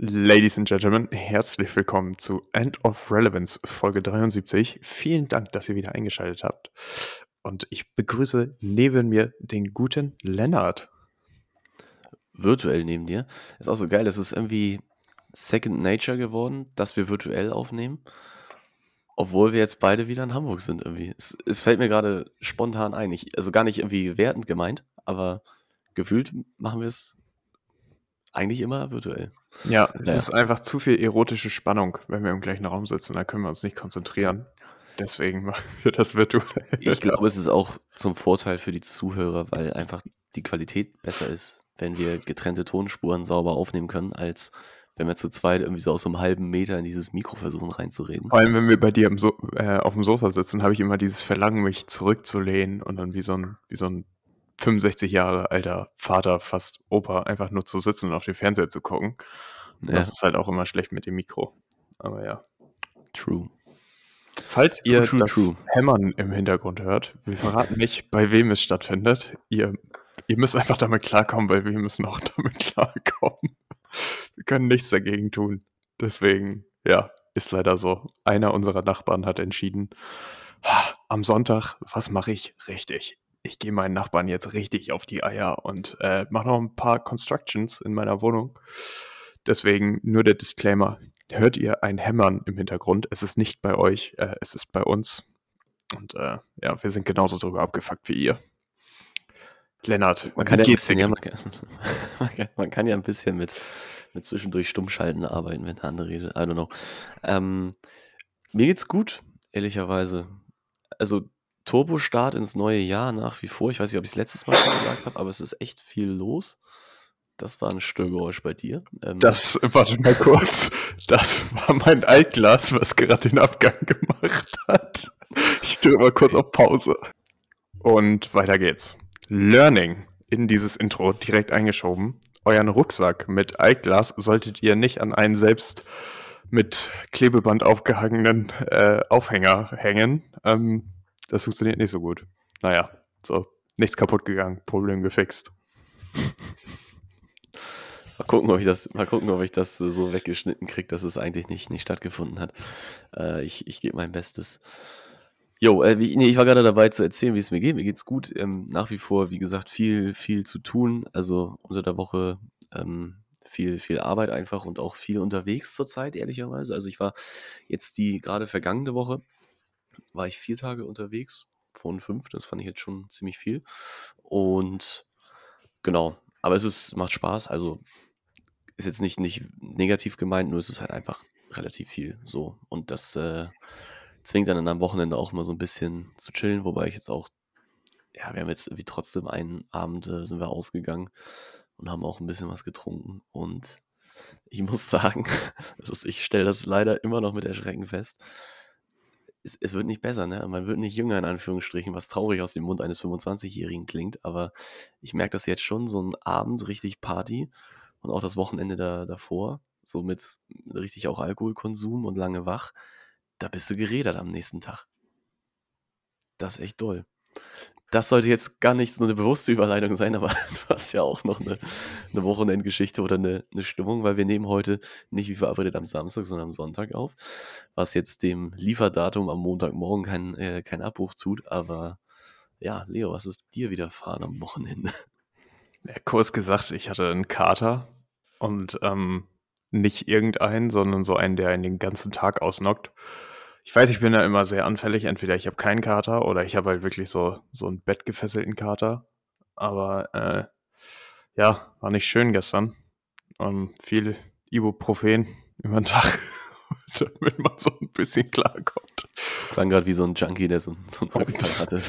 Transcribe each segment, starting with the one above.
Ladies and Gentlemen, herzlich willkommen zu End of Relevance Folge 73. Vielen Dank, dass ihr wieder eingeschaltet habt. Und ich begrüße neben mir den guten Lennart. Virtuell neben dir. Ist auch so geil, es ist irgendwie Second Nature geworden, dass wir virtuell aufnehmen. Obwohl wir jetzt beide wieder in Hamburg sind irgendwie. Es, es fällt mir gerade spontan ein. Ich, also gar nicht irgendwie wertend gemeint, aber gefühlt machen wir es eigentlich immer virtuell. Ja, es naja. ist einfach zu viel erotische Spannung, wenn wir im gleichen Raum sitzen. Da können wir uns nicht konzentrieren. Deswegen machen wir das virtuell. Ich glaube, es ist auch zum Vorteil für die Zuhörer, weil einfach die Qualität besser ist, wenn wir getrennte Tonspuren sauber aufnehmen können, als wenn wir zu zweit irgendwie so aus einem halben Meter in dieses Mikro versuchen reinzureden. Vor allem, wenn wir bei dir so äh, auf dem Sofa sitzen, habe ich immer dieses Verlangen, mich zurückzulehnen und dann wie so ein, wie so ein 65 Jahre alter Vater, fast Opa, einfach nur zu sitzen und auf den Fernseher zu gucken. Ja. Das ist halt auch immer schlecht mit dem Mikro. Aber ja. True. Falls ihr true, das true. Hämmern im Hintergrund hört, wir verraten nicht, bei wem es stattfindet. Ihr, ihr müsst einfach damit klarkommen, weil wir müssen auch damit klarkommen. Wir können nichts dagegen tun. Deswegen, ja, ist leider so. Einer unserer Nachbarn hat entschieden, am Sonntag, was mache ich richtig? Ich gehe meinen Nachbarn jetzt richtig auf die Eier und äh, mache noch ein paar Constructions in meiner Wohnung. Deswegen nur der Disclaimer. Hört ihr ein Hämmern im Hintergrund? Es ist nicht bei euch, äh, es ist bei uns. Und äh, ja, wir sind genauso drüber abgefuckt wie ihr. Lennart, man kann, ja, bisschen, ja man, kann, man, kann, man kann, ja ein bisschen mit, mit zwischendurch Stummschalten arbeiten, wenn der andere redet. I don't know. Ähm, mir geht's gut, ehrlicherweise. Also Turbostart ins neue Jahr nach wie vor. Ich weiß nicht, ob ich es letztes Mal schon gesagt habe, aber es ist echt viel los. Das war ein Störgeräusch bei dir. Ähm, das, warte mal kurz. Das war mein Altglas, was gerade den Abgang gemacht hat. Ich tue mal kurz auf Pause. Und weiter geht's. Learning in dieses Intro direkt eingeschoben. Euren Rucksack mit Altglas solltet ihr nicht an einen selbst mit Klebeband aufgehangenen äh, Aufhänger hängen. Ähm, das funktioniert nicht so gut. Naja, so, nichts kaputt gegangen, Problem gefixt. Mal gucken, ob ich das, mal gucken, ob ich das so weggeschnitten kriege, dass es eigentlich nicht, nicht stattgefunden hat. Äh, ich ich gebe mein Bestes. Jo, äh, wie, nee, ich war gerade dabei zu erzählen, wie es mir geht. Mir geht's gut. Ähm, nach wie vor, wie gesagt, viel, viel zu tun. Also unter der Woche ähm, viel, viel Arbeit einfach und auch viel unterwegs zurzeit, ehrlicherweise. Also ich war jetzt die gerade vergangene Woche war ich vier Tage unterwegs von fünf. Das fand ich jetzt schon ziemlich viel. Und genau, aber es ist, macht Spaß. Also ist jetzt nicht, nicht negativ gemeint, nur ist es halt einfach relativ viel so. Und das äh, zwingt dann am Wochenende auch mal so ein bisschen zu chillen, wobei ich jetzt auch, ja, wir haben jetzt irgendwie trotzdem einen Abend äh, sind wir ausgegangen und haben auch ein bisschen was getrunken. Und ich muss sagen, ist, ich stelle das leider immer noch mit Erschrecken fest es, es wird nicht besser, ne? Man wird nicht jünger, in Anführungsstrichen, was traurig aus dem Mund eines 25-Jährigen klingt, aber ich merke das jetzt schon, so ein Abend richtig Party und auch das Wochenende da, davor, so mit richtig auch Alkoholkonsum und lange wach, da bist du gerädert am nächsten Tag. Das ist echt doll das sollte jetzt gar nicht so eine bewusste Überleitung sein, aber du hast ja auch noch eine, eine Wochenendgeschichte oder eine, eine Stimmung, weil wir nehmen heute nicht wie verabredet am Samstag, sondern am Sonntag auf, was jetzt dem Lieferdatum am Montagmorgen keinen äh, kein Abbruch tut. Aber ja, Leo, was ist dir widerfahren am Wochenende? Ja, kurz gesagt, ich hatte einen Kater und ähm, nicht irgendeinen, sondern so einen, der einen den ganzen Tag ausnockt. Ich weiß, ich bin da immer sehr anfällig. Entweder ich habe keinen Kater oder ich habe halt wirklich so, so einen bettgefesselten Kater. Aber äh, ja, war nicht schön gestern. Um, ähm, viel Ibuprofen über den Tag. damit man so ein bisschen klarkommt. Das klang gerade wie so ein Junkie, der so, so einen Rückfall hatte.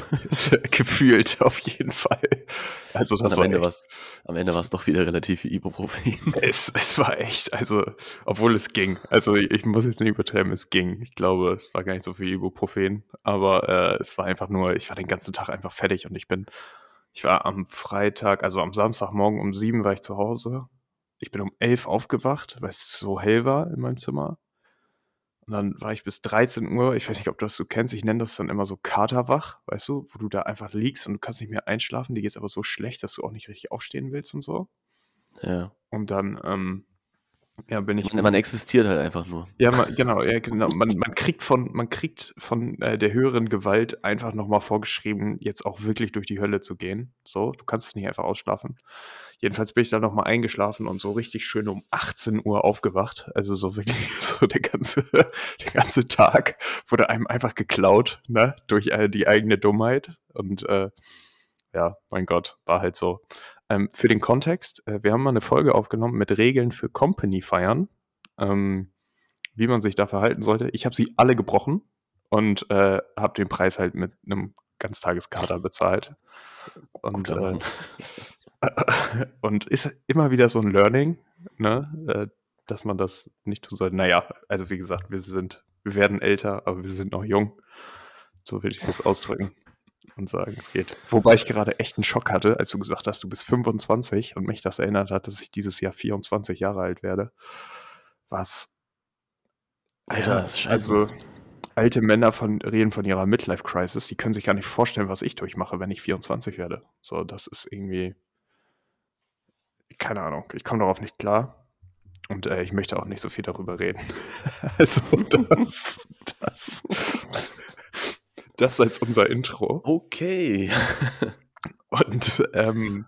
Gefühlt, auf jeden Fall. Also das am, war Ende war's, am Ende war es doch wieder relativ viel Ibuprofen. Es, es war echt, also, obwohl es ging. Also ich, ich muss jetzt nicht übertreiben, es ging. Ich glaube, es war gar nicht so viel Ibuprofen, aber äh, es war einfach nur, ich war den ganzen Tag einfach fertig und ich bin, ich war am Freitag, also am Samstagmorgen um sieben war ich zu Hause. Ich bin um elf aufgewacht, weil es so hell war in meinem Zimmer und dann war ich bis 13 Uhr, ich weiß nicht, ob du das so kennst, ich nenne das dann immer so Katerwach, weißt du, wo du da einfach liegst und du kannst nicht mehr einschlafen, dir geht's aber so schlecht, dass du auch nicht richtig aufstehen willst und so. Ja. Und dann, ähm, Ja, bin ich. Man, man, existiert halt einfach nur. Ja, man, genau, ja, genau. Man, man kriegt von, man kriegt von äh, der höheren Gewalt einfach nochmal vorgeschrieben, jetzt auch wirklich durch die Hölle zu gehen. So, du kannst es nicht einfach ausschlafen. Jedenfalls bin ich dann nochmal eingeschlafen und so richtig schön um 18 Uhr aufgewacht. Also so wirklich so der ganze, der ganze Tag wurde einem einfach geklaut, ne, durch äh, die eigene Dummheit. Und äh, ja, mein Gott, war halt so. Ähm, für den Kontext, äh, wir haben mal eine Folge aufgenommen mit Regeln für Company-Feiern, ähm, wie man sich da verhalten sollte. Ich habe sie alle gebrochen und äh, habe den Preis halt mit einem Ganztageskader bezahlt. Und, äh, und ist immer wieder so ein Learning, ne, äh, dass man das nicht tun sollte. Naja, also wie gesagt, wir sind, wir werden älter, aber wir sind noch jung. So will ich es jetzt ausdrücken und sagen, es geht. Wobei ich gerade echt einen Schock hatte, als du gesagt hast, du bist 25 und mich das erinnert hat, dass ich dieses Jahr 24 Jahre alt werde. Was? Alter, ja, also alte Männer von, reden von ihrer Midlife-Crisis, die können sich gar nicht vorstellen, was ich durchmache, wenn ich 24 werde. So, das ist irgendwie, keine Ahnung, ich komme darauf nicht klar. Und äh, ich möchte auch nicht so viel darüber reden. also das, das das als unser Intro. Okay. Und ähm,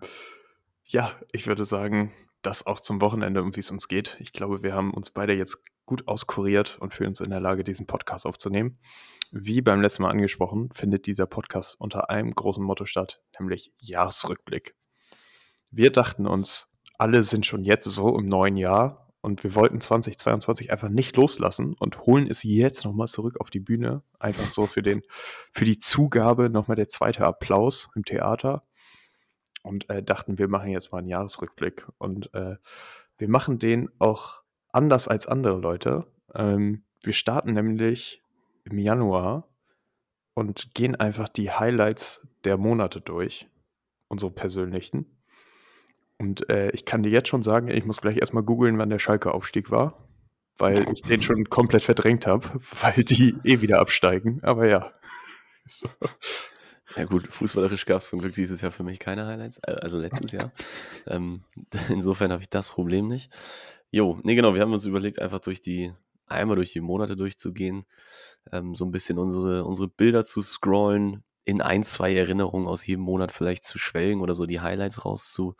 ja, ich würde sagen, das auch zum Wochenende, um wie es uns geht. Ich glaube, wir haben uns beide jetzt gut auskuriert und fühlen uns in der Lage, diesen Podcast aufzunehmen. Wie beim letzten Mal angesprochen, findet dieser Podcast unter einem großen Motto statt, nämlich Jahresrückblick. Wir dachten uns, alle sind schon jetzt so im neuen Jahr und wir wollten 2022 einfach nicht loslassen und holen es jetzt nochmal zurück auf die Bühne. Einfach so für den, für die Zugabe nochmal der zweite Applaus im Theater. Und äh, dachten, wir machen jetzt mal einen Jahresrückblick. Und äh, wir machen den auch anders als andere Leute. Ähm, wir starten nämlich im Januar und gehen einfach die Highlights der Monate durch, unsere persönlichen. Und äh, ich kann dir jetzt schon sagen, ich muss gleich erstmal googeln, wann der Schalke-Aufstieg war, weil ich den schon komplett verdrängt habe, weil die eh wieder absteigen. Aber ja. So. Ja gut, fußballerisch gab es zum Glück dieses Jahr für mich keine Highlights, äh, also letztes Jahr. Ähm, insofern habe ich das Problem nicht. Jo, nee genau, wir haben uns überlegt, einfach durch die, einmal durch die Monate durchzugehen, ähm, so ein bisschen unsere, unsere Bilder zu scrollen, in ein, zwei Erinnerungen aus jedem Monat vielleicht zu schwelgen oder so die Highlights rauszu,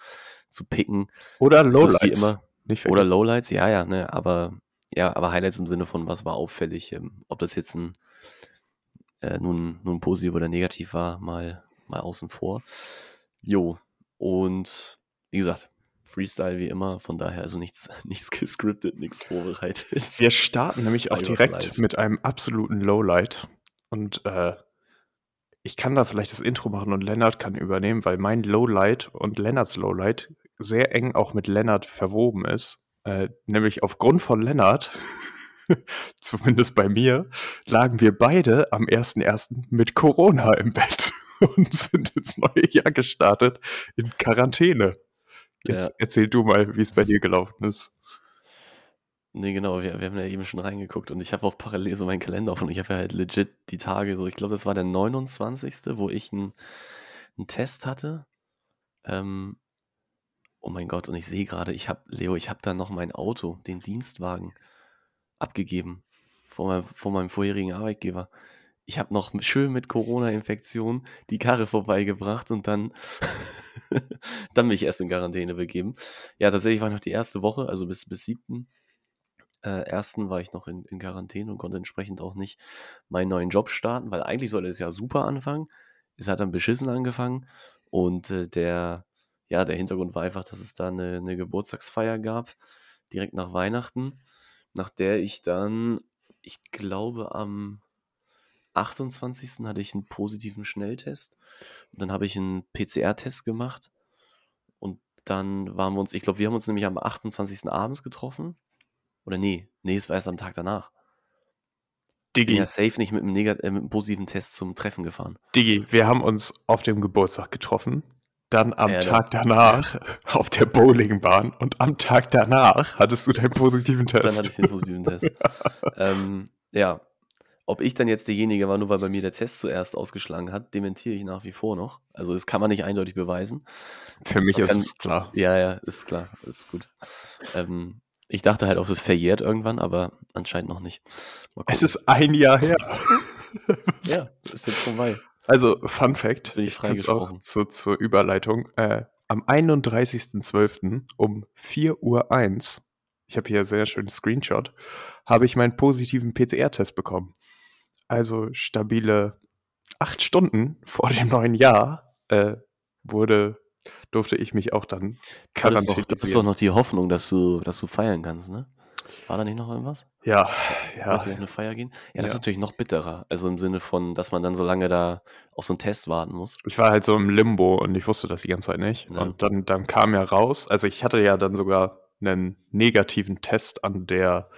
zu picken. Oder Lowlights. Wie immer. Oder Lowlights, ja, ja, ne, aber ja, aber Highlights im Sinne von, was war auffällig, ähm, ob das jetzt ein äh, nun, nun positiv oder negativ war, mal, mal außen vor. Jo, und wie gesagt, Freestyle wie immer, von daher also nichts, nichts gescriptet, nichts vorbereitet. Wir starten nämlich auch direkt mit einem absoluten Lowlight und äh, ich kann da vielleicht das Intro machen und Lennart kann übernehmen, weil mein Lowlight und Lennarts Lowlight sehr eng auch mit Lennart verwoben ist. Äh, nämlich aufgrund von Lennart, zumindest bei mir, lagen wir beide am 1.1. mit Corona im Bett und sind ins neue Jahr gestartet in Quarantäne. Jetzt ja. erzähl du mal, wie es bei dir gelaufen ist. Nee, genau, wir, wir haben ja eben schon reingeguckt und ich habe auch parallel so meinen Kalender offen und ich habe ja halt legit die Tage, so ich glaube, das war der 29., wo ich einen Test hatte. Ähm, oh mein Gott, und ich sehe gerade, ich habe, Leo, ich habe da noch mein Auto, den Dienstwagen, abgegeben vor, mein, vor meinem vorherigen Arbeitgeber. Ich habe noch schön mit Corona-Infektion die Karre vorbeigebracht und dann, dann mich erst in Quarantäne begeben. Ja, tatsächlich war noch die erste Woche, also bis, bis 7 äh, ersten war ich noch in, in Quarantäne und konnte entsprechend auch nicht meinen neuen Job starten, weil eigentlich sollte es ja super anfangen. Es hat dann beschissen angefangen und äh, der, ja, der Hintergrund war einfach, dass es da eine, eine Geburtstagsfeier gab, direkt nach Weihnachten, nach der ich dann, ich glaube, am 28. hatte ich einen positiven Schnelltest. Und dann habe ich einen PCR-Test gemacht. Und dann waren wir uns, ich glaube, wir haben uns nämlich am 28. abends getroffen. Oder nee, nee, es war erst am Tag danach. Digi. Ich bin ja safe nicht mit einem, Negat äh, mit einem positiven Test zum Treffen gefahren. Digi, wir haben uns auf dem Geburtstag getroffen. Dann am ja, Tag danach auf der Bowlingbahn und am Tag danach hattest du deinen positiven Test. Dann hatte ich den positiven Test. ähm, ja, ob ich dann jetzt derjenige war, nur weil bei mir der Test zuerst ausgeschlagen hat, dementiere ich nach wie vor noch. Also das kann man nicht eindeutig beweisen. Für mich ist es klar. Ja, ja, ist klar, ist gut. Ähm, Ich dachte halt auch, es verjährt irgendwann, aber anscheinend noch nicht. Es ist ein Jahr her. ja, es ist jetzt vorbei. Also, Fun Fact, bin ich freigesprochen. Auch zu, zur Überleitung. Äh, am 31.12. um 4.01 Uhr, ich habe hier einen sehr schönen Screenshot, habe ich meinen positiven PCR-Test bekommen. Also stabile acht Stunden vor dem neuen Jahr äh, wurde, durfte ich mich auch dann quarantinieren. Das ist doch noch die Hoffnung, dass du, dass du feiern kannst, ne? War da nicht noch irgendwas? Ja, ja. Lass auf eine Feier gehen? Ja, das ja. ist natürlich noch bitterer. Also im Sinne von, dass man dann so lange da auf so einen Test warten muss. Ich war halt so im Limbo und ich wusste das die ganze Zeit nicht. Ja. Und dann, dann kam ja raus, also ich hatte ja dann sogar einen negativen Test an der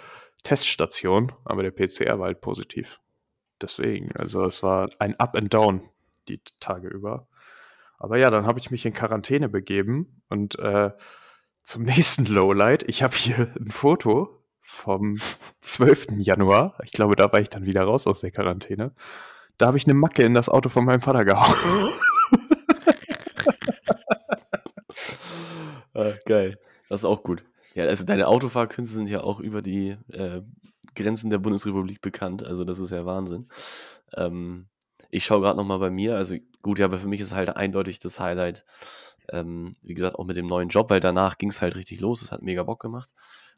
Teststation, aber der PCR war halt positiv. Deswegen, also es war ein Up and Down die Tage über. Aber ja, dann habe ich mich in Quarantäne begeben und äh, zum nächsten Lowlight. Ich habe hier ein Foto vom 12. Januar. Ich glaube, da war ich dann wieder raus aus der Quarantäne. Da habe ich eine Macke in das Auto von meinem Vater gehauen. ah, geil. Das ist auch gut. Ja, also deine Autofahrkünste sind ja auch über die äh, Grenzen der Bundesrepublik bekannt. Also das ist ja Wahnsinn. Ähm, ich schaue gerade nochmal bei mir. Also gut, ja, aber für mich ist halt eindeutig das Highlight, ähm, wie gesagt, auch mit dem neuen Job, weil danach ging es halt richtig los. Es hat mega Bock gemacht,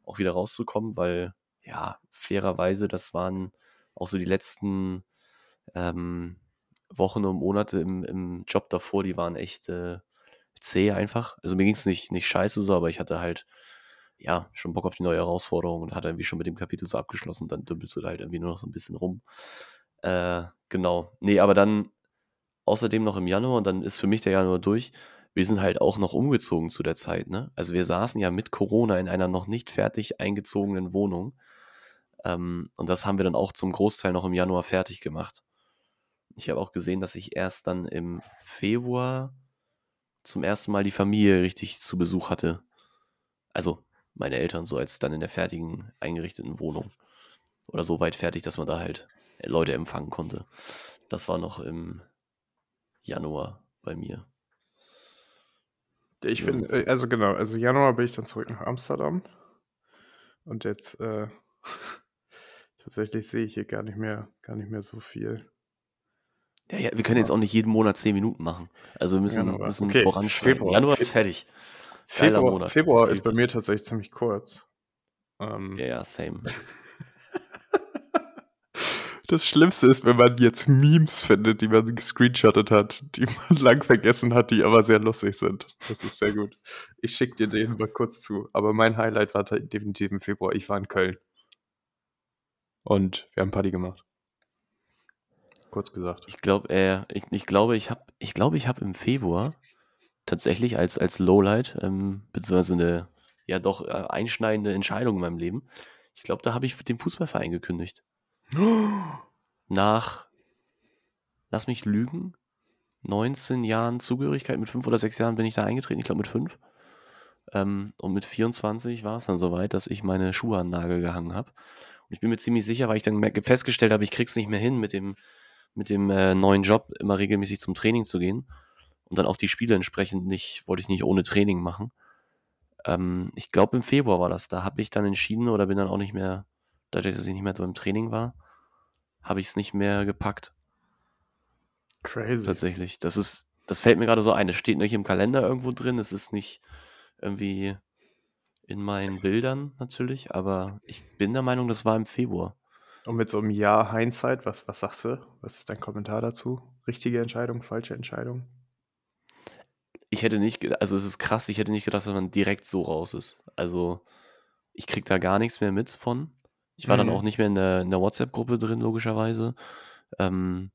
auch wieder rauszukommen, weil ja, fairerweise, das waren auch so die letzten ähm, Wochen und Monate im, im Job davor, die waren echt äh, zäh einfach. Also mir ging es nicht, nicht scheiße so, aber ich hatte halt ja, schon Bock auf die neue Herausforderung und hat irgendwie schon mit dem Kapitel so abgeschlossen. Dann dümpelst du da halt irgendwie nur noch so ein bisschen rum. Äh, genau. Nee, aber dann außerdem noch im Januar und dann ist für mich der Januar durch. Wir sind halt auch noch umgezogen zu der Zeit, ne? Also wir saßen ja mit Corona in einer noch nicht fertig eingezogenen Wohnung. Ähm, und das haben wir dann auch zum Großteil noch im Januar fertig gemacht. Ich habe auch gesehen, dass ich erst dann im Februar zum ersten Mal die Familie richtig zu Besuch hatte. Also meine Eltern so als dann in der fertigen, eingerichteten Wohnung. Oder so weit fertig, dass man da halt Leute empfangen konnte. Das war noch im Januar bei mir. Ich bin, äh, also genau, also Januar bin ich dann zurück nach Amsterdam. Und jetzt äh, tatsächlich sehe ich hier gar nicht mehr, gar nicht mehr so viel. Ja, ja, wir können jetzt auch nicht jeden Monat zehn Minuten machen. Also wir müssen, Januar. müssen okay. voranschreiten. Januar ist fertig. Februar, Februar ist bei mir tatsächlich ziemlich kurz. Ähm, ja, ja, same. das Schlimmste ist, wenn man jetzt Memes findet, die man gescreenshottet hat, die man lang vergessen hat, die aber sehr lustig sind. Das ist sehr gut. Ich schicke dir den mal kurz zu. Aber mein Highlight war definitiv im Februar. Ich war in Köln. Und wir haben Party gemacht. Kurz gesagt. Ich glaube, äh, ich, ich glaube, ich habe ich glaube, ich habe im Februar tatsächlich als, als Lowlight, ähm, beziehungsweise eine ja doch äh, einschneidende Entscheidung in meinem Leben. Ich glaube, da habe ich den Fußballverein gekündigt. Nach, lass mich lügen, 19 Jahren Zugehörigkeit, mit 5 oder 6 Jahren bin ich da eingetreten, ich glaube mit 5. Ähm, und mit 24 war es dann soweit, dass ich meine Schuhe an den Nagel gehangen habe. Und ich bin mir ziemlich sicher, weil ich dann festgestellt habe, ich krieg's nicht mehr hin, mit dem, mit dem äh, neuen Job immer regelmäßig zum Training zu gehen und dann auch die Spiele entsprechend nicht, wollte ich nicht ohne Training machen. Ähm, ich glaube, im Februar war das. Da habe ich dann entschieden oder bin dann auch nicht mehr, dadurch, dass ich nicht mehr beim Training war, habe ich es nicht mehr gepackt. Crazy. Tatsächlich. Das ist, das fällt mir gerade so ein. Es steht nicht im Kalender irgendwo drin. Es ist nicht irgendwie in meinen Bildern natürlich, aber ich bin der Meinung, das war im Februar. Und mit so einem Jahr Hindsight, was, was sagst du? Was ist dein Kommentar dazu? Richtige Entscheidung, falsche Entscheidung? ich hätte nicht, also es ist krass, ich hätte nicht gedacht, dass man direkt so raus ist. Also ich krieg da gar nichts mehr mit von. Ich war mhm. dann auch nicht mehr in der, der WhatsApp-Gruppe drin, logischerweise. Ähm,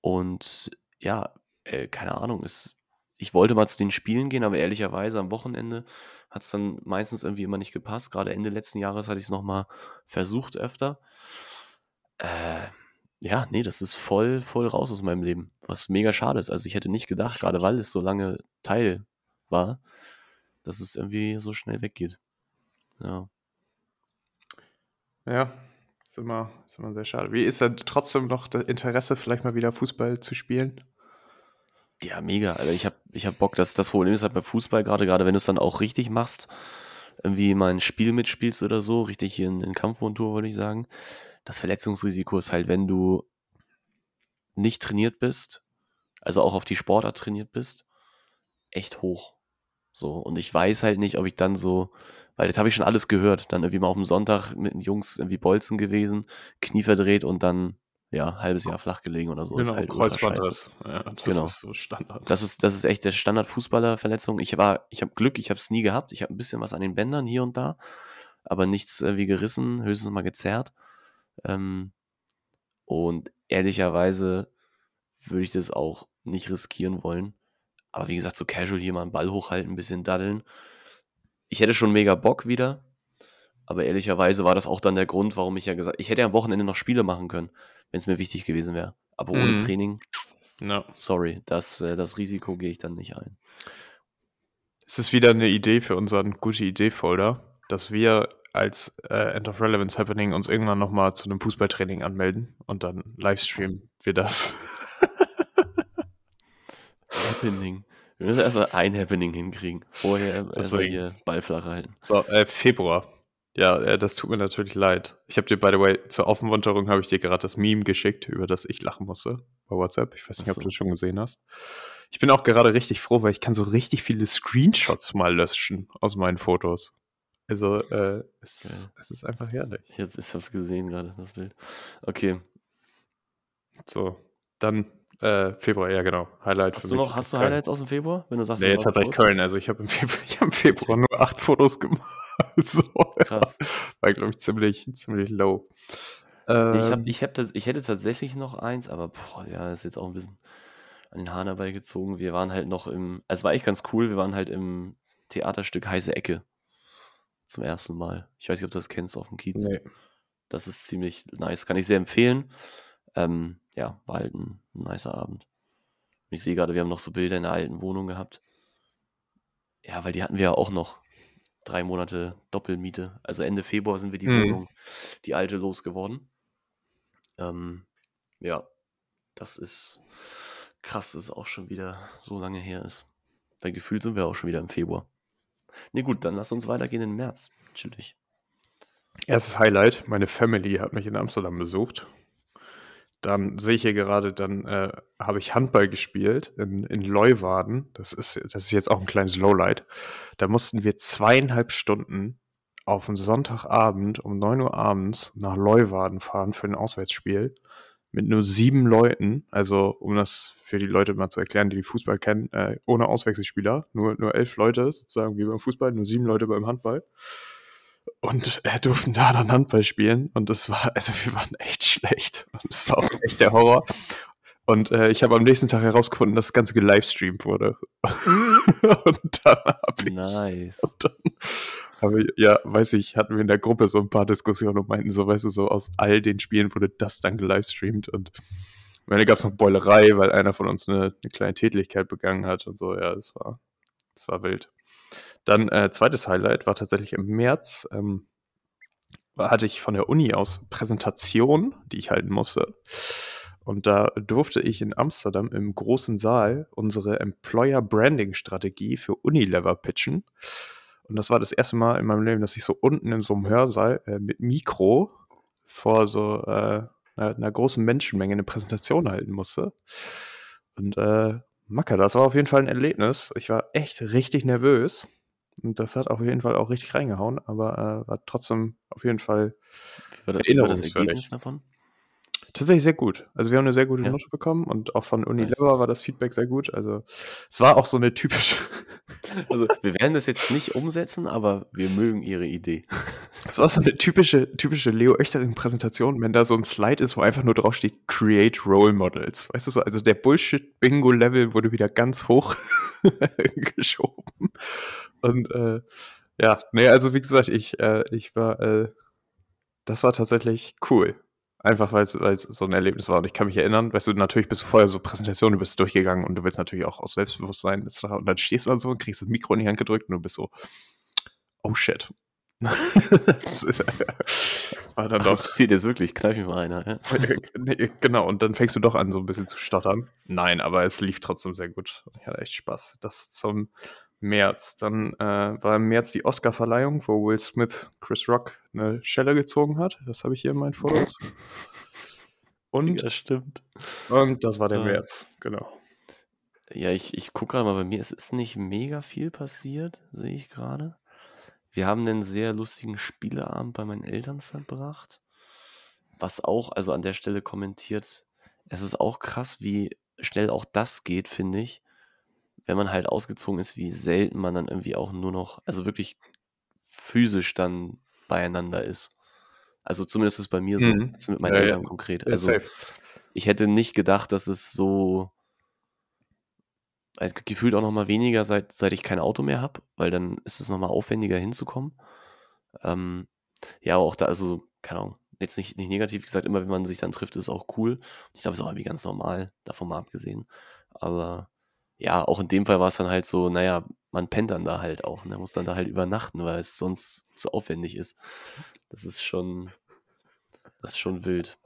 und ja, äh, keine Ahnung, ist, ich wollte mal zu den Spielen gehen, aber ehrlicherweise am Wochenende hat es dann meistens irgendwie immer nicht gepasst. Gerade Ende letzten Jahres hatte ich es nochmal versucht öfter. Äh, ja, nee, das ist voll, voll raus aus meinem Leben. Was mega schade ist. Also ich hätte nicht gedacht, gerade weil es so lange Teil war, dass es irgendwie so schnell weggeht. Ja. Ja, ist immer, ist immer sehr schade. Wie ist denn trotzdem noch das Interesse, vielleicht mal wieder Fußball zu spielen? Ja, mega. Also ich habe ich hab Bock, dass das Problem ist halt bei Fußball, gerade gerade wenn du es dann auch richtig machst, irgendwie mal ein Spiel mitspielst oder so, richtig hier in, in Kampfmontur, würde ich sagen. Das Verletzungsrisiko ist halt, wenn du nicht trainiert bist, also auch auf die Sportart trainiert bist, echt hoch. So, und ich weiß halt nicht, ob ich dann so, weil das habe ich schon alles gehört, dann irgendwie mal auf dem Sonntag mit den Jungs irgendwie Bolzen gewesen, Knie verdreht und dann ja, halbes Jahr flach gelegen oder so. Genau, ist halt Kreuzbandriss. Ja, das genau. ist so Standard. Das ist, das ist echt der Standard-Fußballerverletzung. Ich war, ich habe Glück, ich habe es nie gehabt. Ich habe ein bisschen was an den Bändern hier und da, aber nichts äh, wie gerissen, höchstens mal gezerrt. Ähm, und ehrlicherweise würde ich das auch nicht riskieren wollen. Aber wie gesagt, so casual hier mal einen Ball hochhalten, ein bisschen daddeln. Ich hätte schon mega Bock wieder. Aber ehrlicherweise war das auch dann der Grund, warum ich ja gesagt ich hätte ja am Wochenende noch Spiele machen können, wenn es mir wichtig gewesen wäre. Aber ohne mhm. Training, no. sorry, das, äh, das Risiko gehe ich dann nicht ein. Es ist wieder eine Idee für unseren gute Idee-Folder, dass wir als äh, End of Relevance Happening uns irgendwann nochmal zu einem Fußballtraining anmelden und dann livestreamen wir das. Happening. Wir müssen erstmal ein Happening hinkriegen. Vorher erstmal hier Ball flach halten. So, äh, Februar. Ja, äh, das tut mir natürlich leid. Ich habe dir, by the way, zur Aufmunterung habe ich dir gerade das Meme geschickt, über das ich lachen musste bei WhatsApp. Ich weiß nicht, so. ob du das schon gesehen hast. Ich bin auch gerade richtig froh, weil ich kann so richtig viele Screenshots mal löschen aus meinen Fotos. Also, äh, es, es ist einfach herrlich. Ich habe es gesehen gerade, das Bild. Okay. So, dann äh, Februar, ja genau. Highlight. Hast du noch, hast du Highlights aus dem Februar? Wenn du sagst, nee, tatsächlich Köln. Also ich habe im, Februar, hab im Februar nur acht Fotos gemacht. so, Krass. War, glaube ich, ziemlich, ziemlich low. Ähm, ich, hab, ich, hab das, ich hätte tatsächlich noch eins, aber boah, ja, ist jetzt auch ein bisschen an den Haaren dabei gezogen. Wir waren halt noch im, also es war echt ganz cool, wir waren halt im Theaterstück Heiße Ecke zum ersten Mal. Ich weiß nicht, ob du das kennst auf dem Kiez. Nee. Das ist ziemlich nice, kann ich sehr empfehlen. Ähm, ja, war halt ein, ein nicer Abend. Ich sehe gerade, wir haben noch so Bilder in der alten Wohnung gehabt. Ja, weil die hatten wir ja auch noch drei Monate Doppelmiete. Also Ende Februar sind wir die mhm. Wohnung, die alte, losgeworden. Ähm, ja, das ist krass, dass es auch schon wieder so lange her ist. Weil gefühlt sind wir auch schon wieder im Februar. Ne, gut, dann lass uns weitergehen in März. Chillig. Erstes Highlight: Meine Family hat mich in Amsterdam besucht. Dann sehe ich hier gerade, dann äh, habe ich Handball gespielt in, in Leuwarden. Das ist, das ist jetzt auch ein kleines Lowlight. Da mussten wir zweieinhalb Stunden auf einen Sonntagabend um 9 Uhr abends nach Leuwarden fahren für ein Auswärtsspiel mit nur sieben Leuten. Also, um das für die Leute mal zu erklären, die die Fußball kennen, äh, ohne Auswechselspieler. Nur, nur elf Leute sozusagen wie beim Fußball, nur sieben Leute beim Handball und äh, durften da dann Handball spielen und das war, also wir waren echt schlecht und das war auch echt der Horror. Und äh, ich habe am nächsten Tag herausgefunden, dass das Ganze gelivestreamt wurde. und dann habe ich. Nice. Ich, ja, weiß ich, hatten wir in der Gruppe so ein paar Diskussionen und meinten so, weißt du, so aus all den Spielen wurde das dann gelivestreamt und am Ende gab es noch Beulerei, weil einer von uns eine, eine kleine Tätigkeit begangen hat und so, ja, das war, das war wild. Dann äh, zweites Highlight war tatsächlich im März. Ähm, hatte ich von der Uni aus Präsentation, die ich halten musste. Und da durfte ich in Amsterdam im großen Saal unsere Employer Branding Strategie für Unilever pitchen. Und das war das erste Mal in meinem Leben, dass ich so unten in so einem Hörsaal äh, mit Mikro vor so äh, einer, einer, großen Menschenmenge eine Präsentation halten musste. Und äh, Macker, das war auf jeden Fall ein Erlebnis. Ich war echt richtig nervös. Und das hat auf jeden Fall auch richtig reingehauen, aber äh, war trotzdem auf jeden Fall Wie war das, war das Ergebnis davon? Tatsächlich sehr gut. Also wir haben eine sehr gute ja. Note bekommen und auch von Unilever war das Feedback sehr gut. Also es war auch so eine typische. Also wir werden das jetzt nicht umsetzen, aber wir mögen ihre Idee. Es war so eine typische, typische Leo Oechtering-Präsentation, wenn da so ein Slide ist, wo einfach nur drauf steht, Create Role Models. Weißt du so, also der Bullshit-Bingo-Level wurde wieder ganz hoch geschoben. Und äh, ja, nee, also wie gesagt, ich, äh, ich war, äh, das war tatsächlich cool. Einfach weil es so ein Erlebnis war. Und ich kann mich erinnern, weißt du, natürlich bist du vorher so Präsentationen, du bist durchgegangen und du willst natürlich auch aus Selbstbewusstsein etc. Und dann stehst du dann so und kriegst das Mikro in die Hand gedrückt und du bist so, oh shit. das war dann Ach, das passiert jetzt wirklich, kneif mir mal einer. Ja? genau, und dann fängst du doch an, so ein bisschen zu stottern. Nein, aber es lief trotzdem sehr gut. Ich hatte echt Spaß. Das zum März. Dann äh, war im März die Oscar-Verleihung, wo Will Smith Chris Rock eine Schelle gezogen hat. Das habe ich hier in meinen Fotos. Und, ja, stimmt. Und das war der. März, genau. Ja, ich, ich gucke gerade mal, bei mir es ist nicht mega viel passiert, sehe ich gerade. Wir haben einen sehr lustigen Spieleabend bei meinen Eltern verbracht. Was auch, also an der Stelle kommentiert, es ist auch krass, wie schnell auch das geht, finde ich. Wenn man halt ausgezogen ist, wie selten man dann irgendwie auch nur noch, also wirklich physisch dann beieinander ist. Also zumindest ist es bei mir so, mhm. mit meinen ja, Eltern ja. konkret. Also ich hätte nicht gedacht, dass es so also gefühlt auch noch mal weniger, seit, seit ich kein Auto mehr habe, weil dann ist es noch mal aufwendiger hinzukommen. Ähm, ja, auch da, also, keine Ahnung, jetzt nicht, nicht negativ gesagt, immer wenn man sich dann trifft, ist es auch cool. Ich glaube, es ist auch irgendwie ganz normal, davon mal abgesehen. Aber ja, auch in dem Fall war es dann halt so, naja, man pennt dann da halt auch, ne? muss dann da halt übernachten, weil es sonst zu aufwendig ist. Das ist schon, das ist schon wild.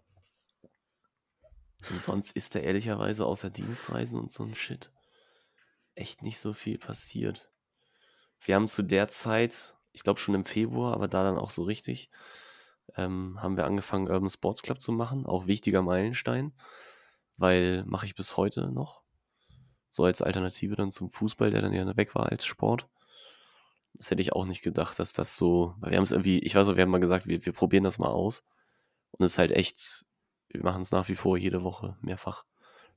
Und sonst ist da ehrlicherweise außer Dienstreisen und so ein Shit echt nicht so viel passiert. Wir haben zu der Zeit, ich glaube schon im Februar, aber da dann auch so richtig, ähm, haben wir angefangen, Urban Sports Club zu machen. Auch wichtiger Meilenstein, weil mache ich bis heute noch. So als Alternative dann zum Fußball, der dann ja weg war als Sport. Das hätte ich auch nicht gedacht, dass das so, weil wir haben es irgendwie, ich weiß auch, wir haben mal gesagt, wir, wir probieren das mal aus. Und es ist halt echt, wir machen es nach wie vor jede Woche mehrfach,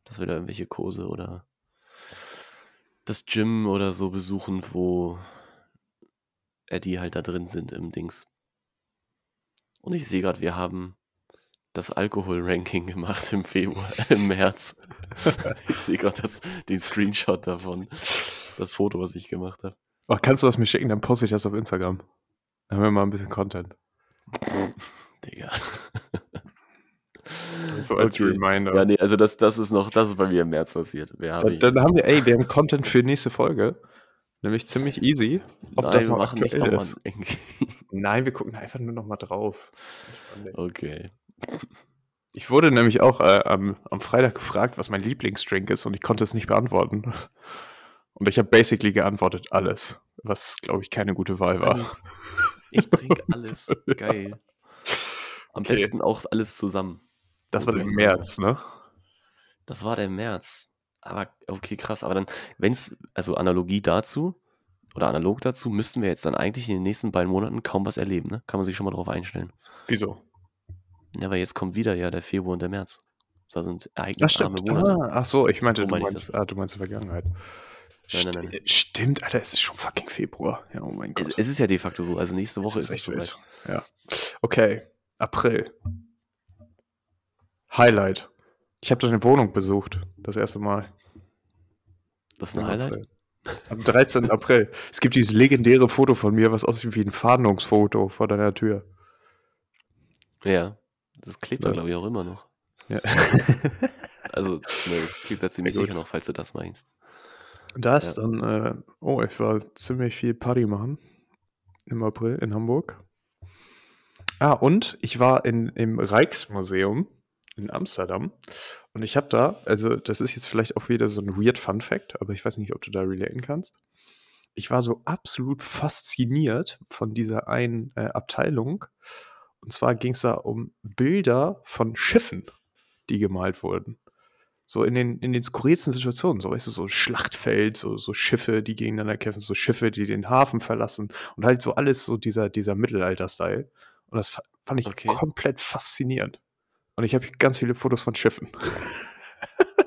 dass wir da irgendwelche Kurse oder das Gym oder so besuchen, wo Eddie halt da drin sind im Dings. Und ich sehe gerade, wir haben das Alkohol-Ranking gemacht im Februar, im März. ich sehe gerade den Screenshot davon, das Foto, was ich gemacht habe. Ach, kannst du was mir schicken? Dann poste ich das auf Instagram. Dann haben wir mal ein bisschen Content. Digga. So als okay. Reminder. Ja, nee, also das, das ist noch, das ist bei mir im März passiert. Da, dann haben wir, ey, wir haben Content für nächste Folge. Nämlich ziemlich easy. Ob Nein, das noch nicht nochmal Nein, wir gucken einfach nur noch mal drauf. Okay. Ich wurde nämlich auch äh, am, am Freitag gefragt, was mein Lieblingsdrink ist und ich konnte es nicht beantworten. Und ich habe basically geantwortet alles, was, glaube ich, keine gute Wahl war. Alles. Ich trinke alles. Geil. Am okay. besten auch alles zusammen. Das war der März, ne? Das war der März. Aber okay, krass. Aber dann, wenn es, also Analogie dazu oder analog dazu, müssten wir jetzt dann eigentlich in den nächsten beiden Monaten kaum was erleben, ne? Kann man sich schon mal drauf einstellen. Wieso? Ja, weil jetzt kommt wieder ja der Februar und der März. Das sind ereignisarme Monate. Ah, ach so, ich meinte, so du, meinst, ah, du meinst die Vergangenheit. Nein, nein, nein. Stimmt, Alter, es ist schon fucking Februar. Ja, oh mein Gott. Es, es ist ja de facto so. Also nächste Woche es ist, ist es soweit. Ja. Okay, April. Highlight. Ich habe deine Wohnung besucht, das erste Mal. Das ist ein Highlight? April. Am 13. April. Es gibt dieses legendäre Foto von mir, was aussieht wie ein Fahndungsfoto vor deiner Tür. Ja, das klebt ja. da, glaube ich, auch immer noch. Ja. also, ne, das klebt da ziemlich sicher noch, falls du das meinst. Das, ja. dann, äh, oh, ich war ziemlich viel Party machen im April in Hamburg. Ah, und ich war in, im Rijksmuseum in Amsterdam. Und ich habe da, also das ist jetzt vielleicht auch wieder so ein weird Fun Fact, aber ich weiß nicht, ob du da relaten kannst. Ich war so absolut fasziniert von dieser einen äh, Abteilung. Und zwar ging es da um Bilder von Schiffen, die gemalt wurden. So in den, in den skurrilsten Situationen, so weißt du, so Schlachtfeld, so, so Schiffe, die gegeneinander kämpfen, so Schiffe, die den Hafen verlassen und halt so alles so dieser, dieser Mittelalter-Style. Und das fand ich okay. komplett faszinierend. Und ich habe ganz viele Fotos von Schiffen.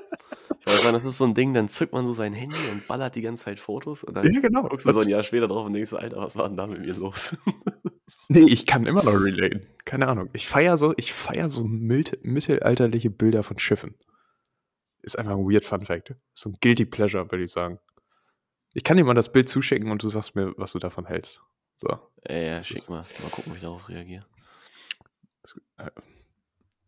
Nicht, das ist so ein Ding, dann zückt man so sein Handy und ballert die ganze Zeit Fotos und dann ja, genau. guckst du so ein Jahr später drauf und denkst, Alter, was war denn da mit mir los? nee, ich kann immer noch relaten. Keine Ahnung. Ich feiere so, ich feier so mittelalterliche Bilder von Schiffen. Ist einfach ein weird Fun Fact. So ein Guilty Pleasure, würde ich sagen. Ich kann dir mal das Bild zuschicken und du sagst mir, was du davon hältst. So. Ja, ja schick mal. Mal gucken, wie ich darauf reagiere. Äh,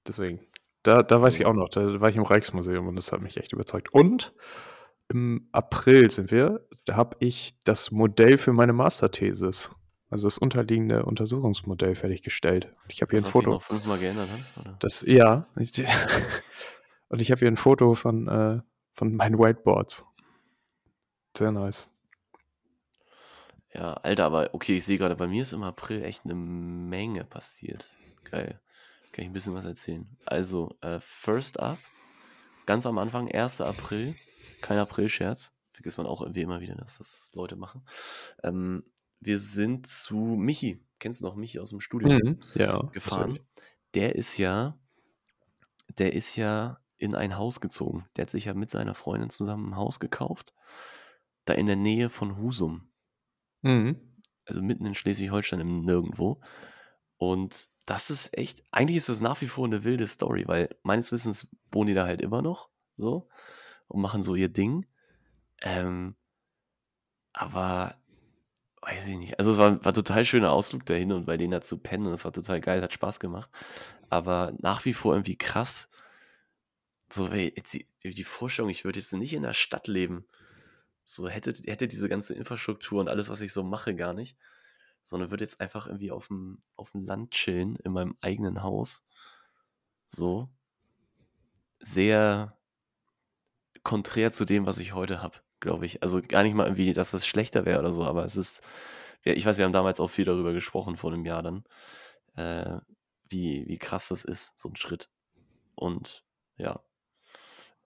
Deswegen. Da, da weiß ich auch noch, da war ich im Rijksmuseum und das hat mich echt überzeugt. Und im April sind wir, da habe ich das Modell für meine Masterthesis, also das unterliegende Untersuchungsmodell fertiggestellt. Ich habe hier ein Foto. noch fünfmal geändert, oder? Das, ja. und ich habe hier ein Foto von, äh, von meinen Whiteboards. Sehr nice. Ja, Alter, aber okay, ich sehe gerade, bei mir ist im April echt eine Menge passiert. Geil. Kann ich ein bisschen was erzählen. Also, äh, first up, ganz am Anfang, 1. April, kein April-Scherz. Vergisst man auch irgendwie immer wieder, dass das Leute machen. Ähm, wir sind zu Michi, kennst du noch Michi aus dem Studio, Mhm, ja, gefahren. natürlich. Der ist ja, der ist ja in ein Haus gezogen. Der hat sich ja mit seiner Freundin zusammen ein Haus gekauft. Da in der Nähe von Husum. Mhm. Also mitten in Schleswig-Holstein im Nirgendwo. Und das ist echt, eigentlich ist das nach wie vor eine wilde Story, weil meines Wissens wohnen die da halt immer noch so und machen so ihr Ding. Ähm, aber weiß ich nicht. Also es war, war total schöner Ausflug dahin und bei denen da zu pennen und es war total geil, hat Spaß gemacht. Aber nach wie vor irgendwie krass. So, ey, die, die Vorstellung, ich würde jetzt nicht in der Stadt leben. So hätte, hätte diese ganze Infrastruktur und alles, was ich so mache, gar nicht. Sondern würde jetzt einfach irgendwie auf dem, auf dem Land chillen, in meinem eigenen Haus. So. Sehr konträr zu dem, was ich heute habe, glaube ich. Also gar nicht mal irgendwie, dass das schlechter wäre oder so, aber es ist, ich weiß, wir haben damals auch viel darüber gesprochen vor einem Jahr dann, äh, wie, wie krass das ist, so ein Schritt. Und ja.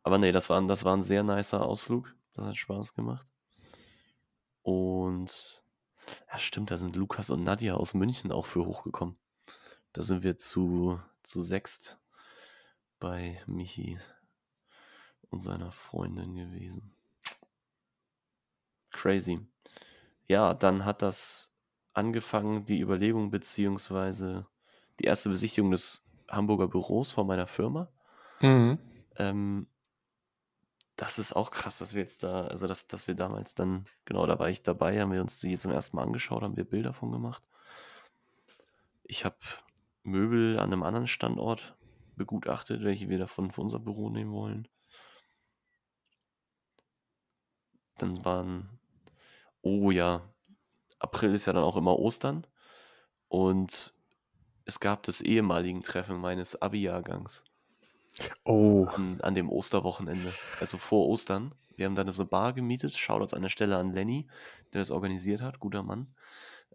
Aber nee, das war, das war ein sehr nicer Ausflug. Das hat Spaß gemacht. Und ja, stimmt, da sind Lukas und Nadja aus München auch für hochgekommen. Da sind wir zu, zu sechst bei Michi und seiner Freundin gewesen. Crazy. Ja, dann hat das angefangen, die Überlegung beziehungsweise die erste Besichtigung des Hamburger Büros von meiner Firma. Mhm. Ähm, das ist auch krass, dass wir jetzt da, also dass, dass wir damals dann, genau, da war ich dabei, haben wir uns die zum ersten Mal angeschaut, haben wir Bilder von gemacht. Ich habe Möbel an einem anderen Standort begutachtet, welche wir davon für unser Büro nehmen wollen. Dann waren, oh ja, April ist ja dann auch immer Ostern und es gab das ehemaligen Treffen meines Abi-Jahrgangs Oh, an, an dem Osterwochenende, also vor Ostern. Wir haben dann so eine Bar gemietet, Shoutouts an der Stelle an Lenny, der das organisiert hat, guter Mann.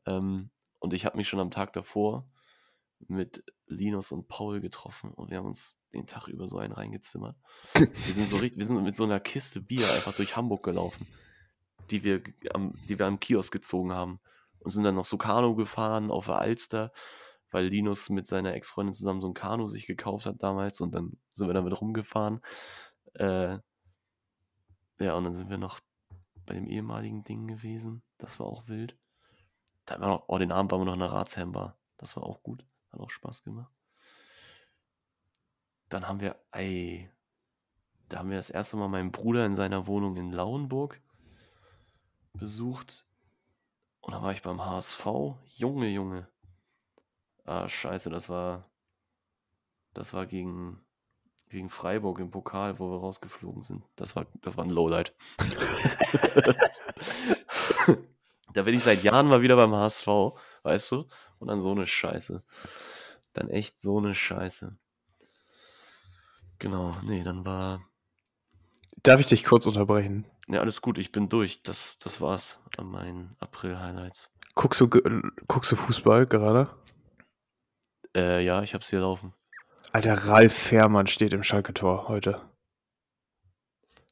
Ähm, und ich habe mich schon am Tag davor mit Linus und Paul getroffen und wir haben uns den Tag über so einen reingezimmert. Wir sind so richtig, wir sind mit so einer Kiste Bier einfach durch Hamburg gelaufen, die wir am, die wir am Kiosk gezogen haben und sind dann noch so Kanu gefahren auf der Alster, weil Linus mit seiner Ex-Freundin zusammen so ein Kanu sich gekauft hat damals und dann sind wir damit rumgefahren. Äh, ja, und dann sind wir noch bei dem ehemaligen Ding gewesen. Das war auch wild. Da hatten wir noch, oh, den Abend waren wir noch in der Ratsherrenbar. Das war auch gut. Hat auch Spaß gemacht. Dann haben wir, ey, da haben wir das erste Mal meinen Bruder in seiner Wohnung in Lauenburg besucht. Und da war ich beim HSV. Junge, Junge. Ah, scheiße, das war, das war gegen, gegen Freiburg im Pokal, wo wir rausgeflogen sind. Das war, das war ein Lowlight. da bin ich seit Jahren mal wieder beim HSV, weißt du? Und dann so eine Scheiße. Dann echt so eine Scheiße. Genau, nee, dann war. darf ich dich kurz unterbrechen? Ja, alles gut, ich bin durch. Das, das war's an meinen April-Highlights. Guckst du, ge- guckst du Fußball gerade? Äh, ja, ich hab's hier laufen. Alter, Ralf Fährmann steht im Schalke-Tor heute.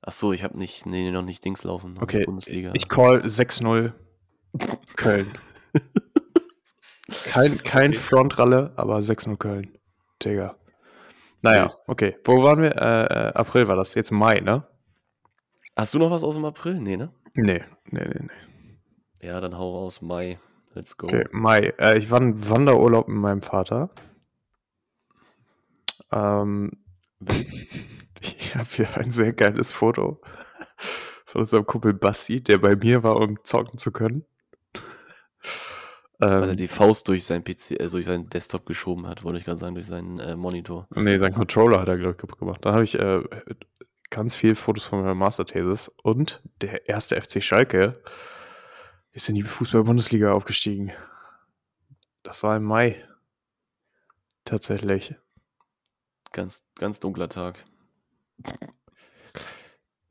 Ach so, ich hab nicht, nee, noch nicht Dings laufen. Okay, Bundesliga. ich call 6-0 Köln. Kein, kein Okay. Frontralle, aber 6-0 Köln. Digga. Naja, okay. Wo waren wir? Äh, äh, April war das. Jetzt Mai, ne? Hast du noch was aus dem April? Nee, ne? Nee, nee, nee, nee. Ja, dann hau raus, Mai. Let's go. Okay, Mai. Äh, ich war im Wanderurlaub mit meinem Vater. Ähm, ich habe hier ein sehr geiles Foto von unserem Kumpel Bassi, der bei mir war, um zocken zu können. Weil er Ähm, die Faust durch seinen PC, also durch seinen Desktop geschoben hat, wollte ich gerade sagen, durch seinen äh, Monitor. nee, sein Controller hat er, glaube ich, kaputt gemacht. Da habe ich äh, ganz viele Fotos von meiner Masterthesis. Und der erste FC Schalke ist in die Fußball-Bundesliga aufgestiegen. Das war im Mai. Tatsächlich. Ganz, ganz dunkler Tag.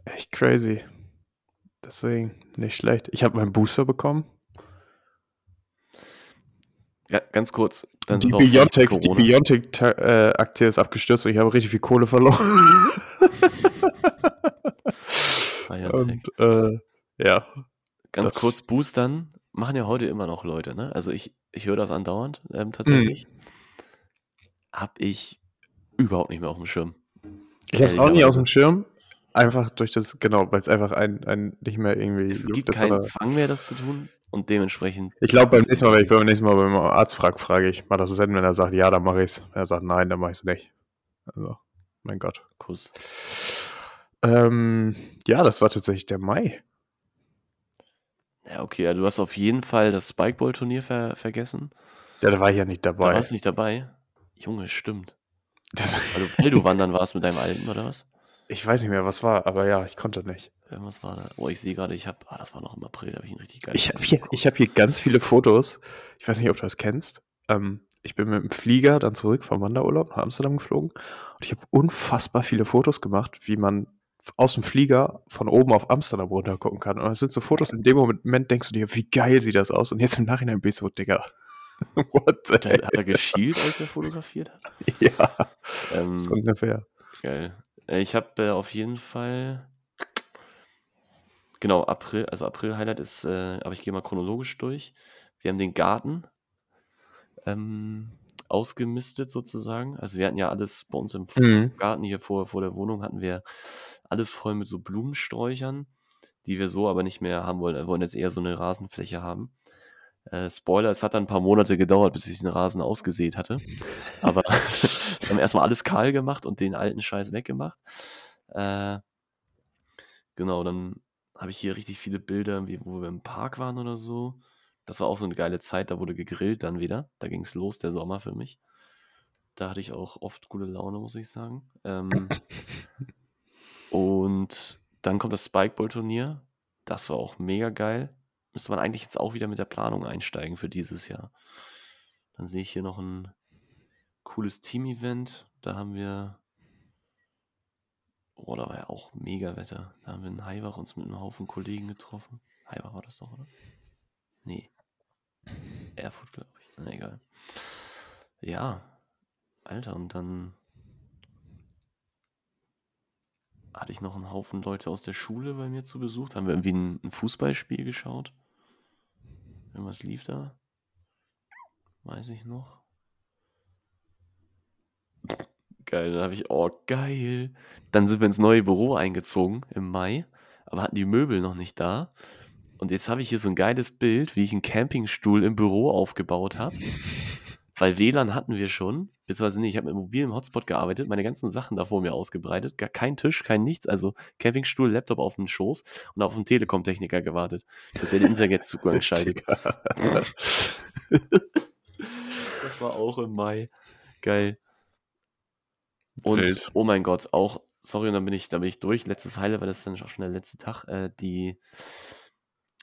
Echt crazy. Deswegen nicht schlecht. Ich habe meinen Booster bekommen. Ja, ganz kurz. Biontech, die Biontech-Aktie äh, ist abgestürzt und ich habe richtig viel Kohle verloren. und, äh, ja. Ganz kurz, Boostern machen ja heute immer noch Leute, ne? Also ich, ich höre das andauernd ähm, tatsächlich. Mhm. Hab ich überhaupt nicht mehr auf dem Schirm. Ich habe es auch nicht auf dem Schirm. Einfach durch das, genau, weil es einfach ein, ein nicht mehr irgendwie. Es gibt keinen Zwang mehr, das zu tun. Und dementsprechend. Ich glaube, beim nächsten Mal, wenn ich beim nächsten Mal beim Arzt frage, frage ich, mal das Sinn, wenn er sagt, ja, dann mache ich es. Wenn er sagt, nein, dann mache ich es nicht. Also, mein Gott. Kuss. Ähm, ja, das war tatsächlich der Mai. Ja, okay, ja, du hast auf jeden Fall das Spikeball-Turnier ver vergessen. Ja, da war ich ja nicht dabei. Da warst nicht dabei? Junge, stimmt. Das Weil du Peldo wandern warst mit deinem Alten, oder was? Ich weiß nicht mehr, was war, aber ja, ich konnte nicht. was war da? Oh, ich sehe gerade, ich habe, ah, das war noch im April, da habe ich ihn richtig geil. Ich habe hier, hab hier ganz viele Fotos. Ich weiß nicht, ob du das kennst. Ähm, ich bin mit dem Flieger dann zurück vom Wanderurlaub nach Amsterdam geflogen und ich habe unfassbar viele Fotos gemacht, wie man aus dem Flieger von oben auf Amsterdam runter gucken kann. Und das sind so Fotos, in dem Moment denkst du dir, wie geil sieht das aus? Und jetzt im Nachhinein bist du so, Digga. What the hat, er, hat er geschielt, als er fotografiert hat? Ja, ähm, so ungefähr. Geil. Äh, ich habe äh, auf jeden Fall. Genau, April, also April-Highlight ist, äh, aber ich gehe mal chronologisch durch. Wir haben den Garten ähm, ausgemistet sozusagen. Also wir hatten ja alles bei uns im mhm. Garten hier vor, vor der Wohnung hatten wir alles voll mit so Blumensträuchern, die wir so aber nicht mehr haben wollen. Wir wollen jetzt eher so eine Rasenfläche haben. Äh, Spoiler, es hat dann ein paar Monate gedauert, bis ich den Rasen ausgesät hatte. Aber wir haben erstmal alles kahl gemacht und den alten Scheiß weggemacht. Äh, genau, dann habe ich hier richtig viele Bilder, wie, wo wir im Park waren oder so. Das war auch so eine geile Zeit, da wurde gegrillt dann wieder. Da ging es los, der Sommer für mich. Da hatte ich auch oft gute Laune, muss ich sagen. Ähm, und dann kommt das Spikeball-Turnier. Das war auch mega geil müsste man eigentlich jetzt auch wieder mit der Planung einsteigen für dieses Jahr. Dann sehe ich hier noch ein cooles Team-Event. Da haben wir. Oh, da war ja auch mega Wetter. Da haben wir in Heiwach uns mit einem Haufen Kollegen getroffen. Heiwach war das doch, oder? Nee. Erfurt, glaube ich. Na egal. Ja. Alter, und dann hatte ich noch einen Haufen Leute aus der Schule bei mir zu Besuch. Da haben wir irgendwie ein, ein Fußballspiel geschaut. Irgendwas lief da. Weiß ich noch. Geil, da habe ich, oh geil. Dann sind wir ins neue Büro eingezogen im Mai, aber hatten die Möbel noch nicht da. Und jetzt habe ich hier so ein geiles Bild, wie ich einen Campingstuhl im Büro aufgebaut habe. Weil WLAN hatten wir schon, beziehungsweise nee, ich habe mit mobilem Hotspot gearbeitet, meine ganzen Sachen da vor mir ausgebreitet, gar kein Tisch, kein nichts, also Campingstuhl, Laptop auf dem Schoß und auf einen Telekom-Techniker gewartet, dass er den Internetzugang schaltet. das war auch im Mai. Geil. Und, Wild. oh mein Gott, auch, sorry, und dann bin ich, dann bin ich durch. Letztes Heile, weil das ist dann auch schon der letzte Tag. Äh, die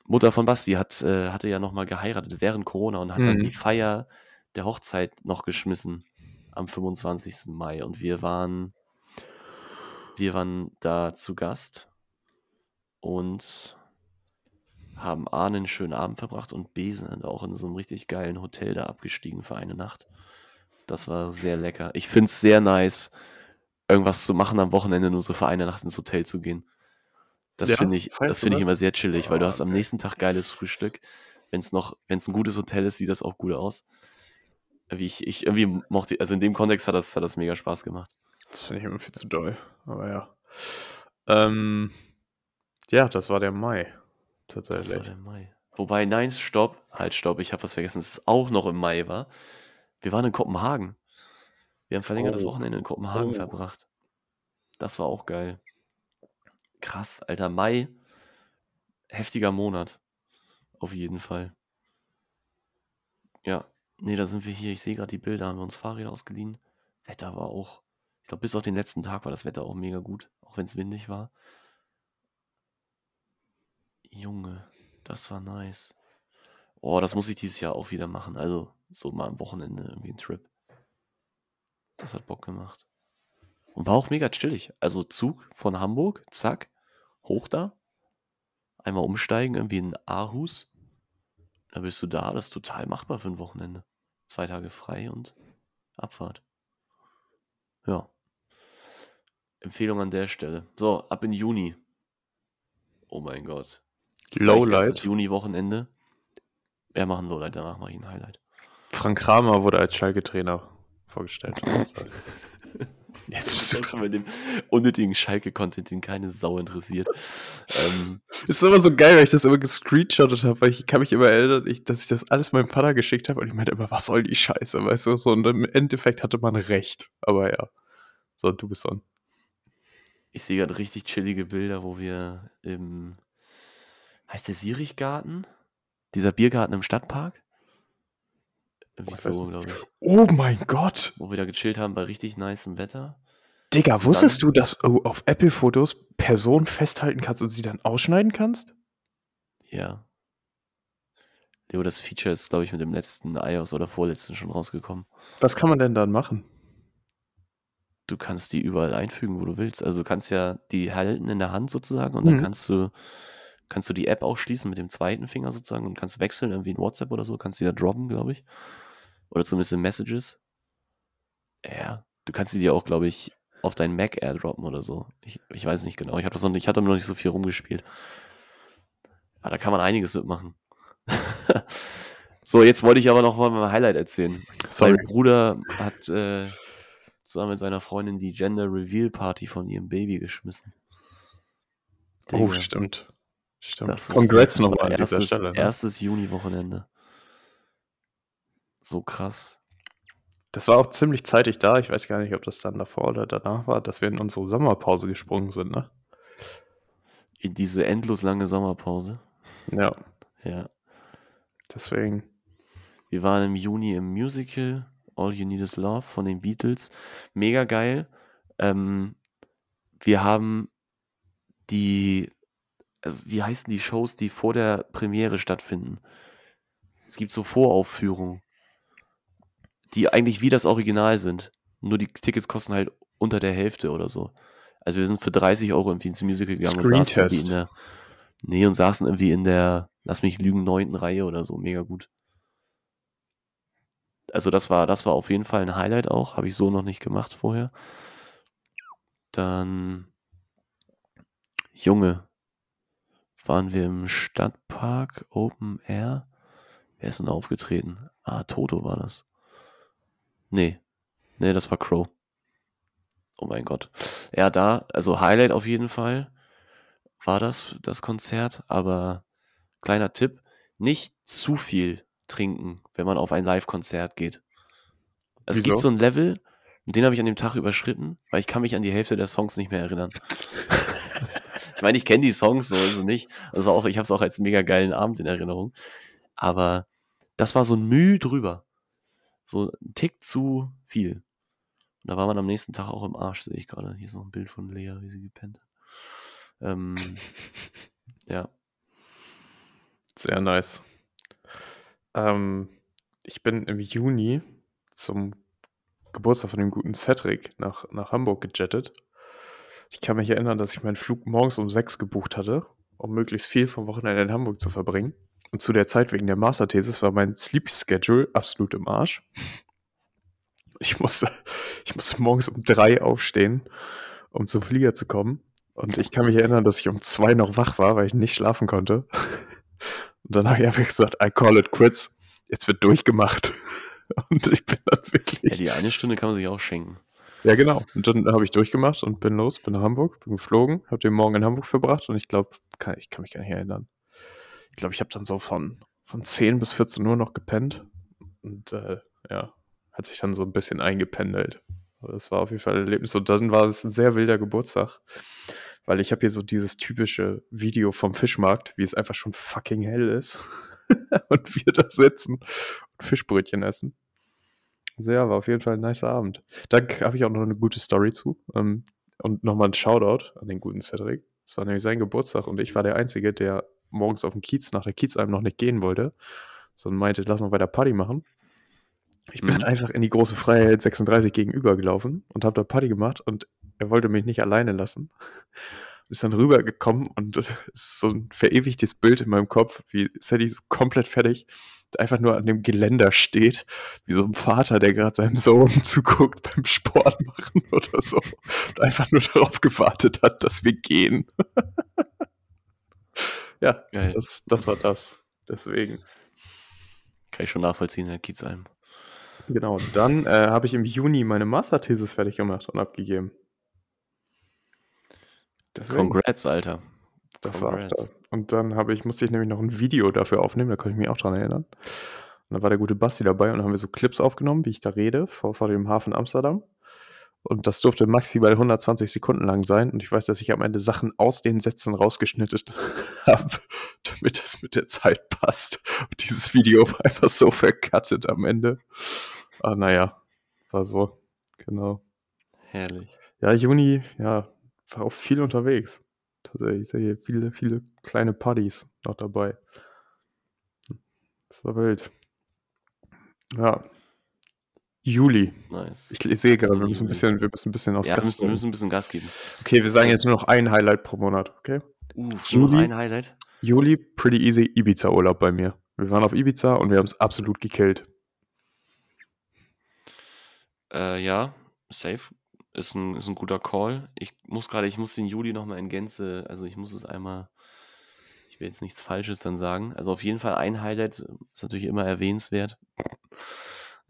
Mutter von Basti hat, äh, hatte ja nochmal geheiratet während Corona und hat mhm. dann die Feier der Hochzeit noch geschmissen am 25. Mai und wir waren wir waren da zu Gast und haben A einen schönen Abend verbracht und B sind auch in so einem richtig geilen Hotel da abgestiegen für eine Nacht. Das war sehr lecker. Ich finde es sehr nice, irgendwas zu machen am Wochenende, nur so für eine Nacht ins Hotel zu gehen. Das ja, finde ich, das finde ich immer sehr chillig, weil du hast am nächsten Tag geiles Frühstück. Wenn es noch, wenn es ein gutes Hotel ist, sieht das auch gut aus wie ich, ich irgendwie mochte, also in dem Kontext hat das, hat das mega Spaß gemacht. Das finde ich immer viel zu doll, aber ja. Ähm, ja, das war der Mai. Tatsächlich. Das war der Mai. Wobei, nein, stopp, halt, stopp, ich habe was vergessen, dass es auch noch im Mai war. Wir waren in Kopenhagen. Wir haben verlängertes oh. Wochenende in Kopenhagen oh. verbracht. Das war auch geil. Krass, alter Mai. Heftiger Monat. Auf jeden Fall. Ja, Ne, da sind wir hier. Ich sehe gerade die Bilder, haben wir uns Fahrräder ausgeliehen. Wetter war auch ich glaube, bis auf den letzten Tag war das Wetter auch mega gut, auch wenn es windig war. Junge, das war nice. Oh, das muss ich dieses Jahr auch wieder machen. Also, so mal am Wochenende irgendwie ein Trip. Das hat Bock gemacht. Und war auch mega chillig. Also Zug von Hamburg, zack, hoch da. Einmal umsteigen, irgendwie in Aarhus. Da bist du da, das ist total machbar für ein Wochenende. zwei Tage frei und Abfahrt. Ja. Empfehlung an der Stelle. So, ab in Juni. Oh mein Gott. Lowlight. Juni-Wochenende. Wir machen Lowlight, danach mache ich ein Highlight. Frank Kramer wurde als Schalke-Trainer vorgestellt. Jetzt bist du dran mit dem unnötigen Schalke-Content, den keine Sau interessiert. ähm, ist immer so geil, weil ich das immer gescreenshottet habe, weil ich kann mich immer erinnern, ich, dass ich das alles meinem Vater geschickt habe und ich meinte immer, was soll die Scheiße, weißt du, so und im Endeffekt hatte man recht, aber ja. So, du bist on. Ich sehe gerade richtig chillige Bilder, wo wir im, heißt der Sirichgarten? Dieser Biergarten im Stadtpark? Wieso, glaube ich. Oh mein Gott! Wo wir da gechillt haben bei richtig nicem Wetter. Digga, wusstest du, dass du auf Apple-Fotos Personen festhalten kannst und sie dann ausschneiden kannst? Ja. Leo, das Feature ist, glaube ich, mit dem letzten iOS oder vorletzten schon rausgekommen. Was kann man denn dann machen? Du kannst die überall einfügen, wo du willst. Also du kannst ja die halten in der Hand sozusagen und mhm. dann kannst du kannst du die App auch schließen mit dem zweiten Finger sozusagen und kannst wechseln, irgendwie in WhatsApp oder so, kannst du die da droppen, glaube ich. Oder zumindest in Messages. Ja, du kannst sie dir auch, glaube ich, auf dein Mac airdroppen oder so. Ich, ich weiß nicht genau. Ich habe das noch nicht, ich hatte noch nicht so viel rumgespielt. Aber da kann man einiges mitmachen. so, jetzt wollte ich aber noch mal mein Highlight erzählen. Sorry. Mein Bruder hat äh, zusammen mit seiner Freundin die Gender Reveal Party von ihrem Baby geschmissen. Oh, stimmt. Stimmt. Das Congrats nochmal an dieser Stelle. Ne? Erstes Juni-Wochenende. So krass. Das war auch ziemlich zeitig da. Ich weiß gar nicht, ob das dann davor oder danach war, dass wir in unsere Sommerpause gesprungen sind, ne? In diese endlos lange Sommerpause. Ja. Ja. Deswegen. Wir waren im Juni im Musical All You Need Is Love von den Beatles. Mega geil. Ähm, wir haben die, also wie heißen die Shows, die vor der Premiere stattfinden? Es gibt so Voraufführungen die eigentlich wie das Original sind. Nur die Tickets kosten halt unter der Hälfte oder so. Also wir sind für 30 Euro irgendwie ins Musical gegangen und saßen irgendwie in der. Nee, und saßen irgendwie in der, lass mich lügen, neunten Reihe oder so. Mega gut. Also das war, das war auf jeden Fall ein Highlight auch. Habe ich so noch nicht gemacht vorher. Dann Junge. Waren wir im Stadtpark Open Air? Wer ist denn aufgetreten? Ah, Toto war das. Nee. Nee, das war Crow. Oh mein Gott. Ja, da, also Highlight auf jeden Fall war das, das Konzert, aber kleiner Tipp, nicht zu viel trinken, wenn man auf ein Live-Konzert geht. Es Wieso? gibt so ein Level, den habe ich an dem Tag überschritten, weil ich kann mich an die Hälfte der Songs nicht mehr erinnern. ich meine, ich kenne die Songs so, also nicht. Also auch, ich habe es auch als mega geilen Abend in Erinnerung. Aber das war so ein Mühe drüber so ein Tick zu viel. Und da war man am nächsten Tag auch im Arsch, sehe ich gerade. Hier ist noch ein Bild von Lea, wie sie gepennt hat. Ähm, ja. Sehr nice. Ähm, ich bin im Juni zum Geburtstag von dem guten Cedric nach, nach Hamburg gejettet. Ich kann mich erinnern, dass ich meinen Flug morgens um sechs gebucht hatte, um möglichst viel vom Wochenende in Hamburg zu verbringen. Und zu der Zeit wegen der Masterthesis war mein Sleep Schedule absolut im Arsch. Ich musste, ich musste morgens um drei aufstehen, um zum Flieger zu kommen. Und ich kann mich erinnern, dass ich um zwei noch wach war, weil ich nicht schlafen konnte. Und dann habe ich einfach gesagt, I call it quits. Jetzt wird durchgemacht. Und ich bin dann wirklich. Ja, die eine Stunde kann man sich auch schenken. Ja, genau. Und dann habe ich durchgemacht und bin los, bin nach Hamburg, bin geflogen, habe den Morgen in Hamburg verbracht und ich glaube, ich kann mich gar nicht erinnern ich glaube, ich habe dann so von, von 10 bis 14 Uhr noch gepennt. Und äh, ja, hat sich dann so ein bisschen eingependelt. Das war auf jeden Fall ein Erlebnis. Und dann war es ein sehr wilder Geburtstag. Weil ich habe hier so dieses typische Video vom Fischmarkt, wie es einfach schon fucking hell ist. und wir da sitzen und Fischbrötchen essen. Also ja, war auf jeden Fall ein nicer Abend. Da habe ich auch noch eine gute Story zu. Ähm, und nochmal ein Shoutout an den guten Cedric. Es war nämlich sein Geburtstag und ich war der Einzige, der morgens auf dem Kiez nach der Kiezalm noch nicht gehen wollte, sondern meinte, lass noch weiter Party machen. Ich bin mhm. einfach in die große Freiheit 36 gegenüber gelaufen und habe da Party gemacht und er wollte mich nicht alleine lassen. Ist dann rübergekommen und es ist so ein verewigtes Bild in meinem Kopf, wie Sadie so komplett fertig einfach nur an dem Geländer steht, wie so ein Vater, der gerade seinem Sohn zuguckt beim Sport machen oder so und einfach nur darauf gewartet hat, dass wir gehen. Ja, das, das war das. Deswegen. Kann ich schon nachvollziehen, Herr Kiezheim. Genau, dann äh, habe ich im Juni meine Masterthesis fertig gemacht und abgegeben. Deswegen. Congrats, Alter. Das Congrats. war da. Und dann habe ich, musste ich nämlich noch ein Video dafür aufnehmen, da kann ich mich auch dran erinnern. Und dann war der gute Basti dabei und dann haben wir so Clips aufgenommen, wie ich da rede, vor, vor dem Hafen Amsterdam. Und das durfte maximal 120 Sekunden lang sein. Und ich weiß, dass ich am Ende Sachen aus den Sätzen rausgeschnitten habe, damit das mit der Zeit passt. Und dieses Video war einfach so verkattet am Ende. Ah, naja, war so. Genau. Herrlich. Ja, Juni, ja, war auch viel unterwegs. Tatsächlich, ich sehe viele, viele kleine Partys noch dabei. Das war wild. Ja, Juli. Nice. Ich, ich sehe gerade, wir müssen ein bisschen, wir müssen ein bisschen aus ja, Gas wir müssen, ein bisschen Gas geben. Okay, wir sagen jetzt nur noch ein Highlight pro Monat, okay? Uff, Juli, nur ein Highlight. Juli, pretty easy Ibiza-Urlaub bei mir. Wir waren auf Ibiza und wir haben es absolut gekillt. Äh, ja, safe. Ist ein, ist ein guter Call. Ich muss gerade, ich muss den Juli nochmal in Gänze, also ich muss es einmal, ich will jetzt nichts Falsches dann sagen. Also auf jeden Fall ein Highlight ist natürlich immer erwähnenswert.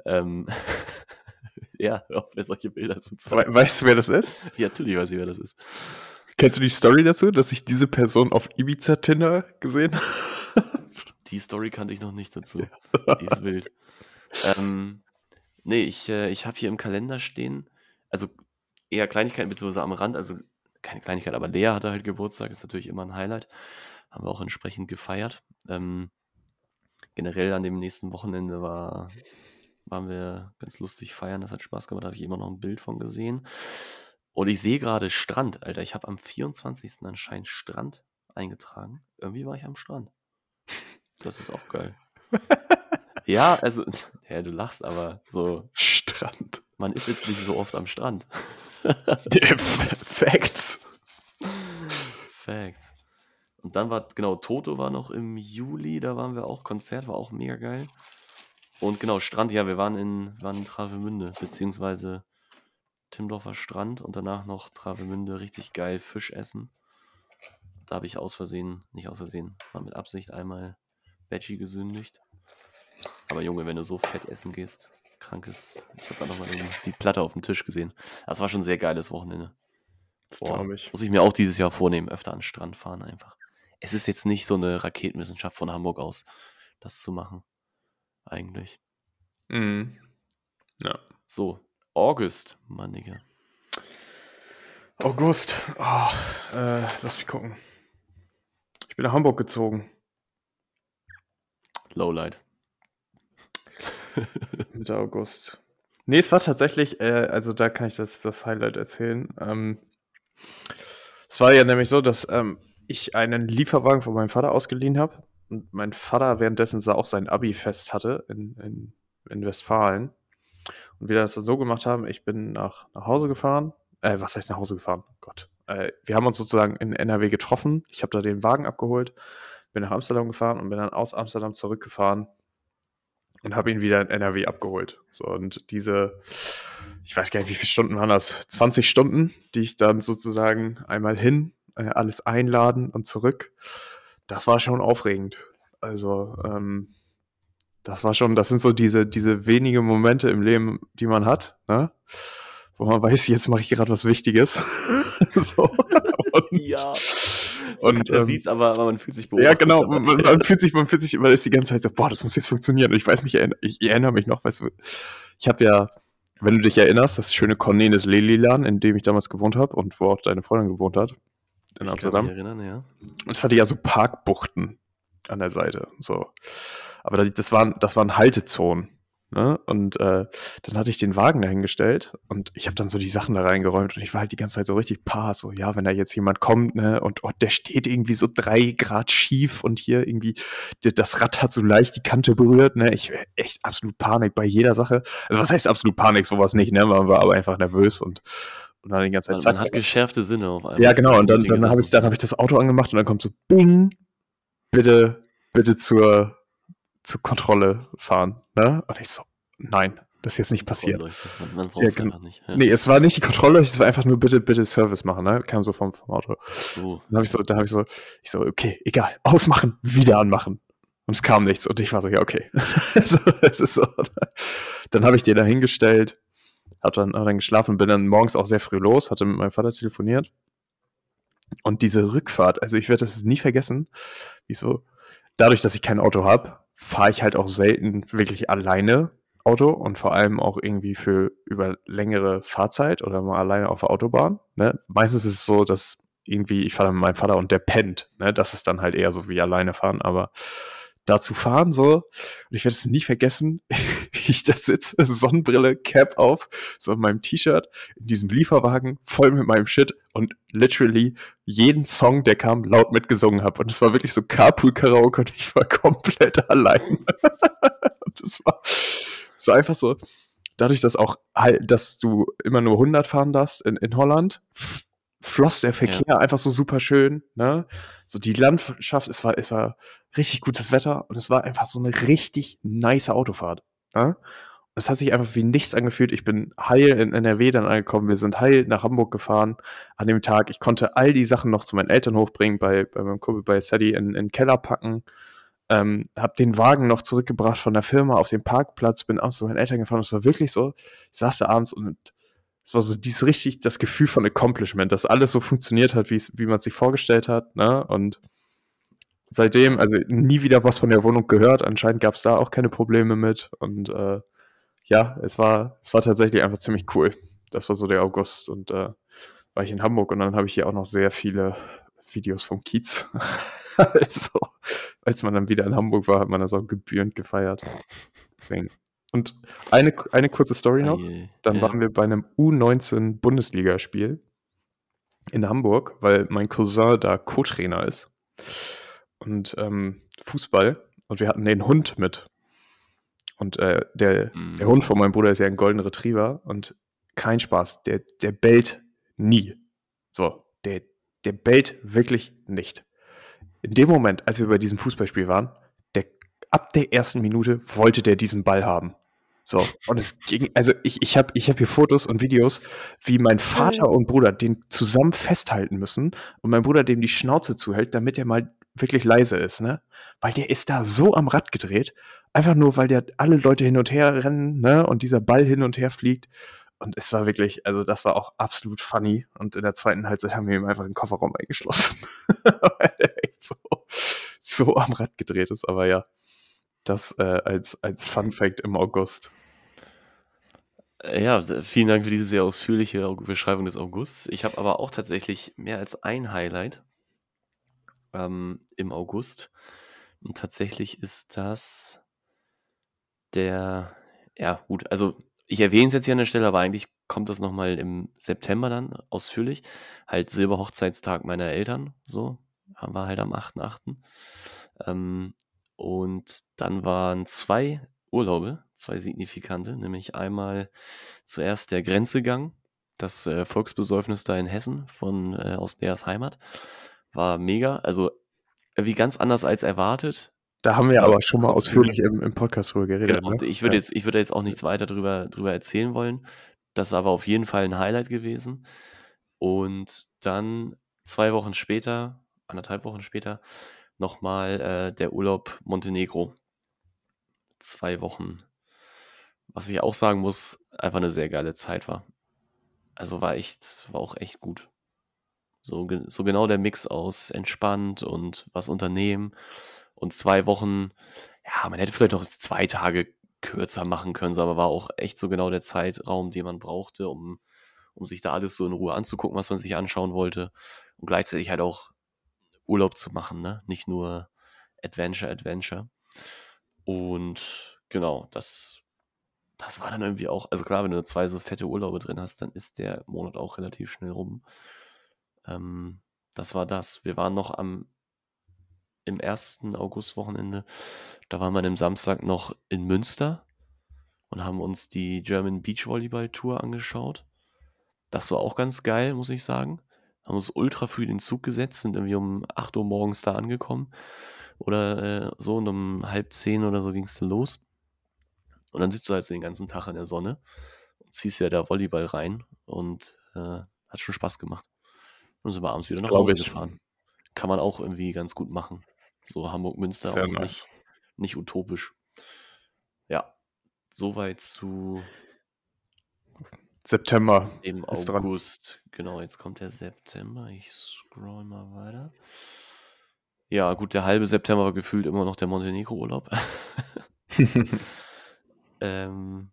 Ähm, ja, auch wer solche Bilder zu zeigen. Weißt du, wer das ist? Ja, natürlich weiß ich, wer das ist. Kennst du die Story dazu, dass ich diese Person auf Ibiza Tinder gesehen habe? Die Story kannte ich noch nicht dazu. Die ist wild. Ähm, nee, ich, äh, ich habe hier im Kalender stehen, also eher Kleinigkeiten, beziehungsweise am Rand, also keine Kleinigkeit, aber Lea hatte halt Geburtstag, ist natürlich immer ein Highlight. Haben wir auch entsprechend gefeiert. Ähm, generell an dem nächsten Wochenende war waren wir ganz lustig feiern, das hat Spaß gemacht, da habe ich immer noch ein Bild von gesehen. Und ich sehe gerade Strand, Alter. Ich habe am 24. anscheinend Strand eingetragen. Irgendwie war ich am Strand. Das ist auch geil. ja, also, ja, du lachst, aber so. Strand. Man ist jetzt nicht so oft am Strand. Facts. Facts. Und dann war, genau, Toto war noch im Juli, da waren wir auch, Konzert war auch mega geil. Und genau, Strand, ja, wir waren in, waren in Travemünde, beziehungsweise Timdorfer Strand und danach noch Travemünde richtig geil Fisch essen. Da habe ich aus Versehen, nicht aus Versehen, war mit Absicht einmal Veggie gesündigt. Aber Junge, wenn du so fett essen gehst, krankes, ich habe da nochmal die Platte auf dem Tisch gesehen. Das war schon ein sehr geiles Wochenende. Das glaube ich. Muss ich mir auch dieses Jahr vornehmen, öfter an den Strand fahren einfach. Es ist jetzt nicht so eine Raketenwissenschaft von Hamburg aus, das zu machen eigentlich. Mhm. Ja. So, August, Mann, Digga. August. Oh, äh, lass mich gucken. Ich bin nach Hamburg gezogen. Lowlight. Mitte August. Nee, es war tatsächlich, äh, also da kann ich das, das Highlight erzählen. Ähm, es war ja nämlich so, dass ähm, ich einen Lieferwagen von meinem Vater ausgeliehen habe und mein Vater währenddessen auch sein Abi-Fest hatte in, in, in, Westfalen. Und wir das dann so gemacht haben, ich bin nach, nach Hause gefahren. Äh, was heißt nach Hause gefahren? Gott. Äh, wir haben uns sozusagen in NRW getroffen. Ich habe da den Wagen abgeholt, bin nach Amsterdam gefahren und bin dann aus Amsterdam zurückgefahren und habe ihn wieder in NRW abgeholt. So, und diese, ich weiß gar nicht, wie viele Stunden waren das? 20 Stunden, die ich dann sozusagen einmal hin, äh, alles einladen und zurück das war schon aufregend. Also, ähm, das war schon, das sind so diese, diese wenige Momente im Leben, die man hat, ne? wo man weiß, jetzt mache ich gerade was Wichtiges. so. Und, ja. So und man ähm, sieht's, aber, aber man fühlt sich beobachtet. Ja, genau. Man, man, fühlt sich, man fühlt sich, man ist die ganze Zeit so, boah, das muss jetzt funktionieren. Und ich weiß mich, ich erinnere mich noch, weißt du, ich habe ja, wenn du dich erinnerst, das schöne Cornelis Lelilan, in dem ich damals gewohnt habe und wo auch deine Freundin gewohnt hat, in ich Amsterdam. Kann mich erinnern, ja. Und es hatte ja so Parkbuchten an der Seite. So. Aber das waren, das waren Haltezonen. Ne? Und äh, dann hatte ich den Wagen dahingestellt und ich habe dann so die Sachen da reingeräumt und ich war halt die ganze Zeit so richtig paar, so ja, wenn da jetzt jemand kommt, ne, und oh, der steht irgendwie so drei Grad schief und hier irgendwie, der, das Rad hat so leicht die Kante berührt, ne, ich echt absolut Panik bei jeder Sache. Also was heißt absolut Panik, sowas nicht, ne, man war aber einfach nervös und und dann die ganze Zeit zack. Man hat geschärfte Sinne auf einmal. Ja, genau. Und dann, dann habe ich, dann hab ich das Auto angemacht und dann kommt so Bing, bitte, bitte zur, zur Kontrolle fahren. Ne? Und ich so, nein, das ist jetzt nicht passiert. Man, man braucht es ja, einfach nicht. Ja. Nee, es war nicht die Kontrolle, es war einfach nur bitte, bitte Service machen, ne? Kam so vom, vom Auto. So. Dann habe ich so, da habe ich so, ich so, okay, egal, ausmachen, wieder anmachen. Und es kam nichts. Und ich war so, ja, okay. so, es ist so. Dann habe ich dir da hingestellt, hab dann, hab dann geschlafen, bin dann morgens auch sehr früh los, hatte mit meinem Vater telefoniert. Und diese Rückfahrt, also ich werde das nie vergessen, wieso, dadurch, dass ich kein Auto habe, fahre ich halt auch selten wirklich alleine Auto und vor allem auch irgendwie für über längere Fahrzeit oder mal alleine auf der Autobahn. Ne? Meistens ist es so, dass irgendwie, ich fahre mit meinem Vater und der pennt. Ne? Das ist dann halt eher so wie alleine fahren, aber da zu fahren, so. Und ich werde es nie vergessen, ich da sitze, Sonnenbrille, Cap auf, so in meinem T-Shirt, in diesem Lieferwagen, voll mit meinem Shit und literally jeden Song, der kam, laut mitgesungen habe. Und es war wirklich so Carpool-Karaoke und ich war komplett allein. das war, das war einfach so, dadurch, dass auch, dass du immer nur 100 fahren darfst in, in Holland, floss der Verkehr ja. einfach so super schön, ne? So die Landschaft, es war, es war richtig gutes Wetter und es war einfach so eine richtig nice Autofahrt. Ne? Und es hat sich einfach wie nichts angefühlt. Ich bin heil in NRW dann angekommen. Wir sind heil nach Hamburg gefahren an dem Tag. Ich konnte all die Sachen noch zu meinen Eltern hochbringen, bei, bei meinem Kumpel bei Sadie in, in den Keller packen. Ähm, hab den Wagen noch zurückgebracht von der Firma auf den Parkplatz, bin abends zu meinen Eltern gefahren. Es war wirklich so, ich saß da abends und es war so dieses richtig, das Gefühl von Accomplishment, dass alles so funktioniert hat, wie man sich vorgestellt hat, ne? Und seitdem, also nie wieder was von der Wohnung gehört. Anscheinend gab es da auch keine Probleme mit. Und äh, ja, es war, es war tatsächlich einfach ziemlich cool. Das war so der August und äh, war ich in Hamburg und dann habe ich hier auch noch sehr viele Videos vom Kiez. also, als man dann wieder in Hamburg war, hat man das auch gebührend gefeiert. Deswegen. Und eine, eine kurze Story noch. Dann waren wir bei einem U19 Bundesligaspiel in Hamburg, weil mein Cousin da Co-Trainer ist und ähm, Fußball und wir hatten den Hund mit. Und äh, der, mhm. der Hund von meinem Bruder ist ja ein Golden Retriever und kein Spaß, der, der bellt nie. So, der, der bellt wirklich nicht. In dem Moment, als wir bei diesem Fußballspiel waren, der, ab der ersten Minute wollte der diesen Ball haben. So, und es ging, also ich, ich habe ich hab hier Fotos und Videos, wie mein Vater und Bruder den zusammen festhalten müssen und mein Bruder dem die Schnauze zuhält, damit er mal wirklich leise ist, ne? Weil der ist da so am Rad gedreht, einfach nur, weil der alle Leute hin und her rennen, ne? Und dieser Ball hin und her fliegt. Und es war wirklich, also das war auch absolut funny. Und in der zweiten Halbzeit haben wir ihm einfach den Kofferraum eingeschlossen. weil der echt so, so am Rad gedreht ist. Aber ja, das äh, als, als Fun Fact im August. Ja, vielen Dank für diese sehr ausführliche Beschreibung des Augusts. Ich habe aber auch tatsächlich mehr als ein Highlight ähm, im August. Und tatsächlich ist das der, ja gut, also ich erwähne es jetzt hier an der Stelle, aber eigentlich kommt das nochmal im September dann ausführlich. Halt Silberhochzeitstag meiner Eltern, so, haben wir halt am 8.8. Ähm, und dann waren zwei Urlaube, zwei signifikante, nämlich einmal zuerst der Grenzegang, das äh, Volksbesäufnis da in Hessen von äh, aus Leas Heimat. War mega, also wie ganz anders als erwartet. Da haben wir aber schon mal ausführlich im, im Podcast drüber geredet. Genau, ne? ich würde ja. jetzt, ich würde jetzt auch nichts weiter drüber, drüber erzählen wollen. Das ist aber auf jeden Fall ein Highlight gewesen. Und dann zwei Wochen später, anderthalb Wochen später, nochmal äh, der Urlaub Montenegro. Zwei Wochen. Was ich auch sagen muss, einfach eine sehr geile Zeit war. Also war echt, war auch echt gut. So, so genau der Mix aus entspannt und was unternehmen und zwei Wochen, ja, man hätte vielleicht noch zwei Tage kürzer machen können, aber war auch echt so genau der Zeitraum, den man brauchte, um, um sich da alles so in Ruhe anzugucken, was man sich anschauen wollte und gleichzeitig halt auch Urlaub zu machen, ne? Nicht nur Adventure, Adventure. Und genau, das, das war dann irgendwie auch, also klar, wenn du zwei so fette Urlaube drin hast, dann ist der Monat auch relativ schnell rum. Ähm, das war das. Wir waren noch am im ersten Augustwochenende. Da waren wir am Samstag noch in Münster und haben uns die German Beach Volleyball Tour angeschaut. Das war auch ganz geil, muss ich sagen. Haben uns ultra früh in den Zug gesetzt, sind irgendwie um 8 Uhr morgens da angekommen oder äh, so und um halb zehn oder so ging es dann los. Und dann sitzt du halt so den ganzen Tag in der Sonne und ziehst ja da Volleyball rein und äh, hat schon Spaß gemacht. Und sind wir abends wieder nach Hause ich. gefahren. Kann man auch irgendwie ganz gut machen. So Hamburg-Münster auch nice. nicht, nicht utopisch. Ja, soweit zu September. Im August. Dran. Genau, jetzt kommt der September. Ich scroll mal weiter. Ja, gut, der halbe September war gefühlt immer noch der Montenegro-Urlaub. ähm,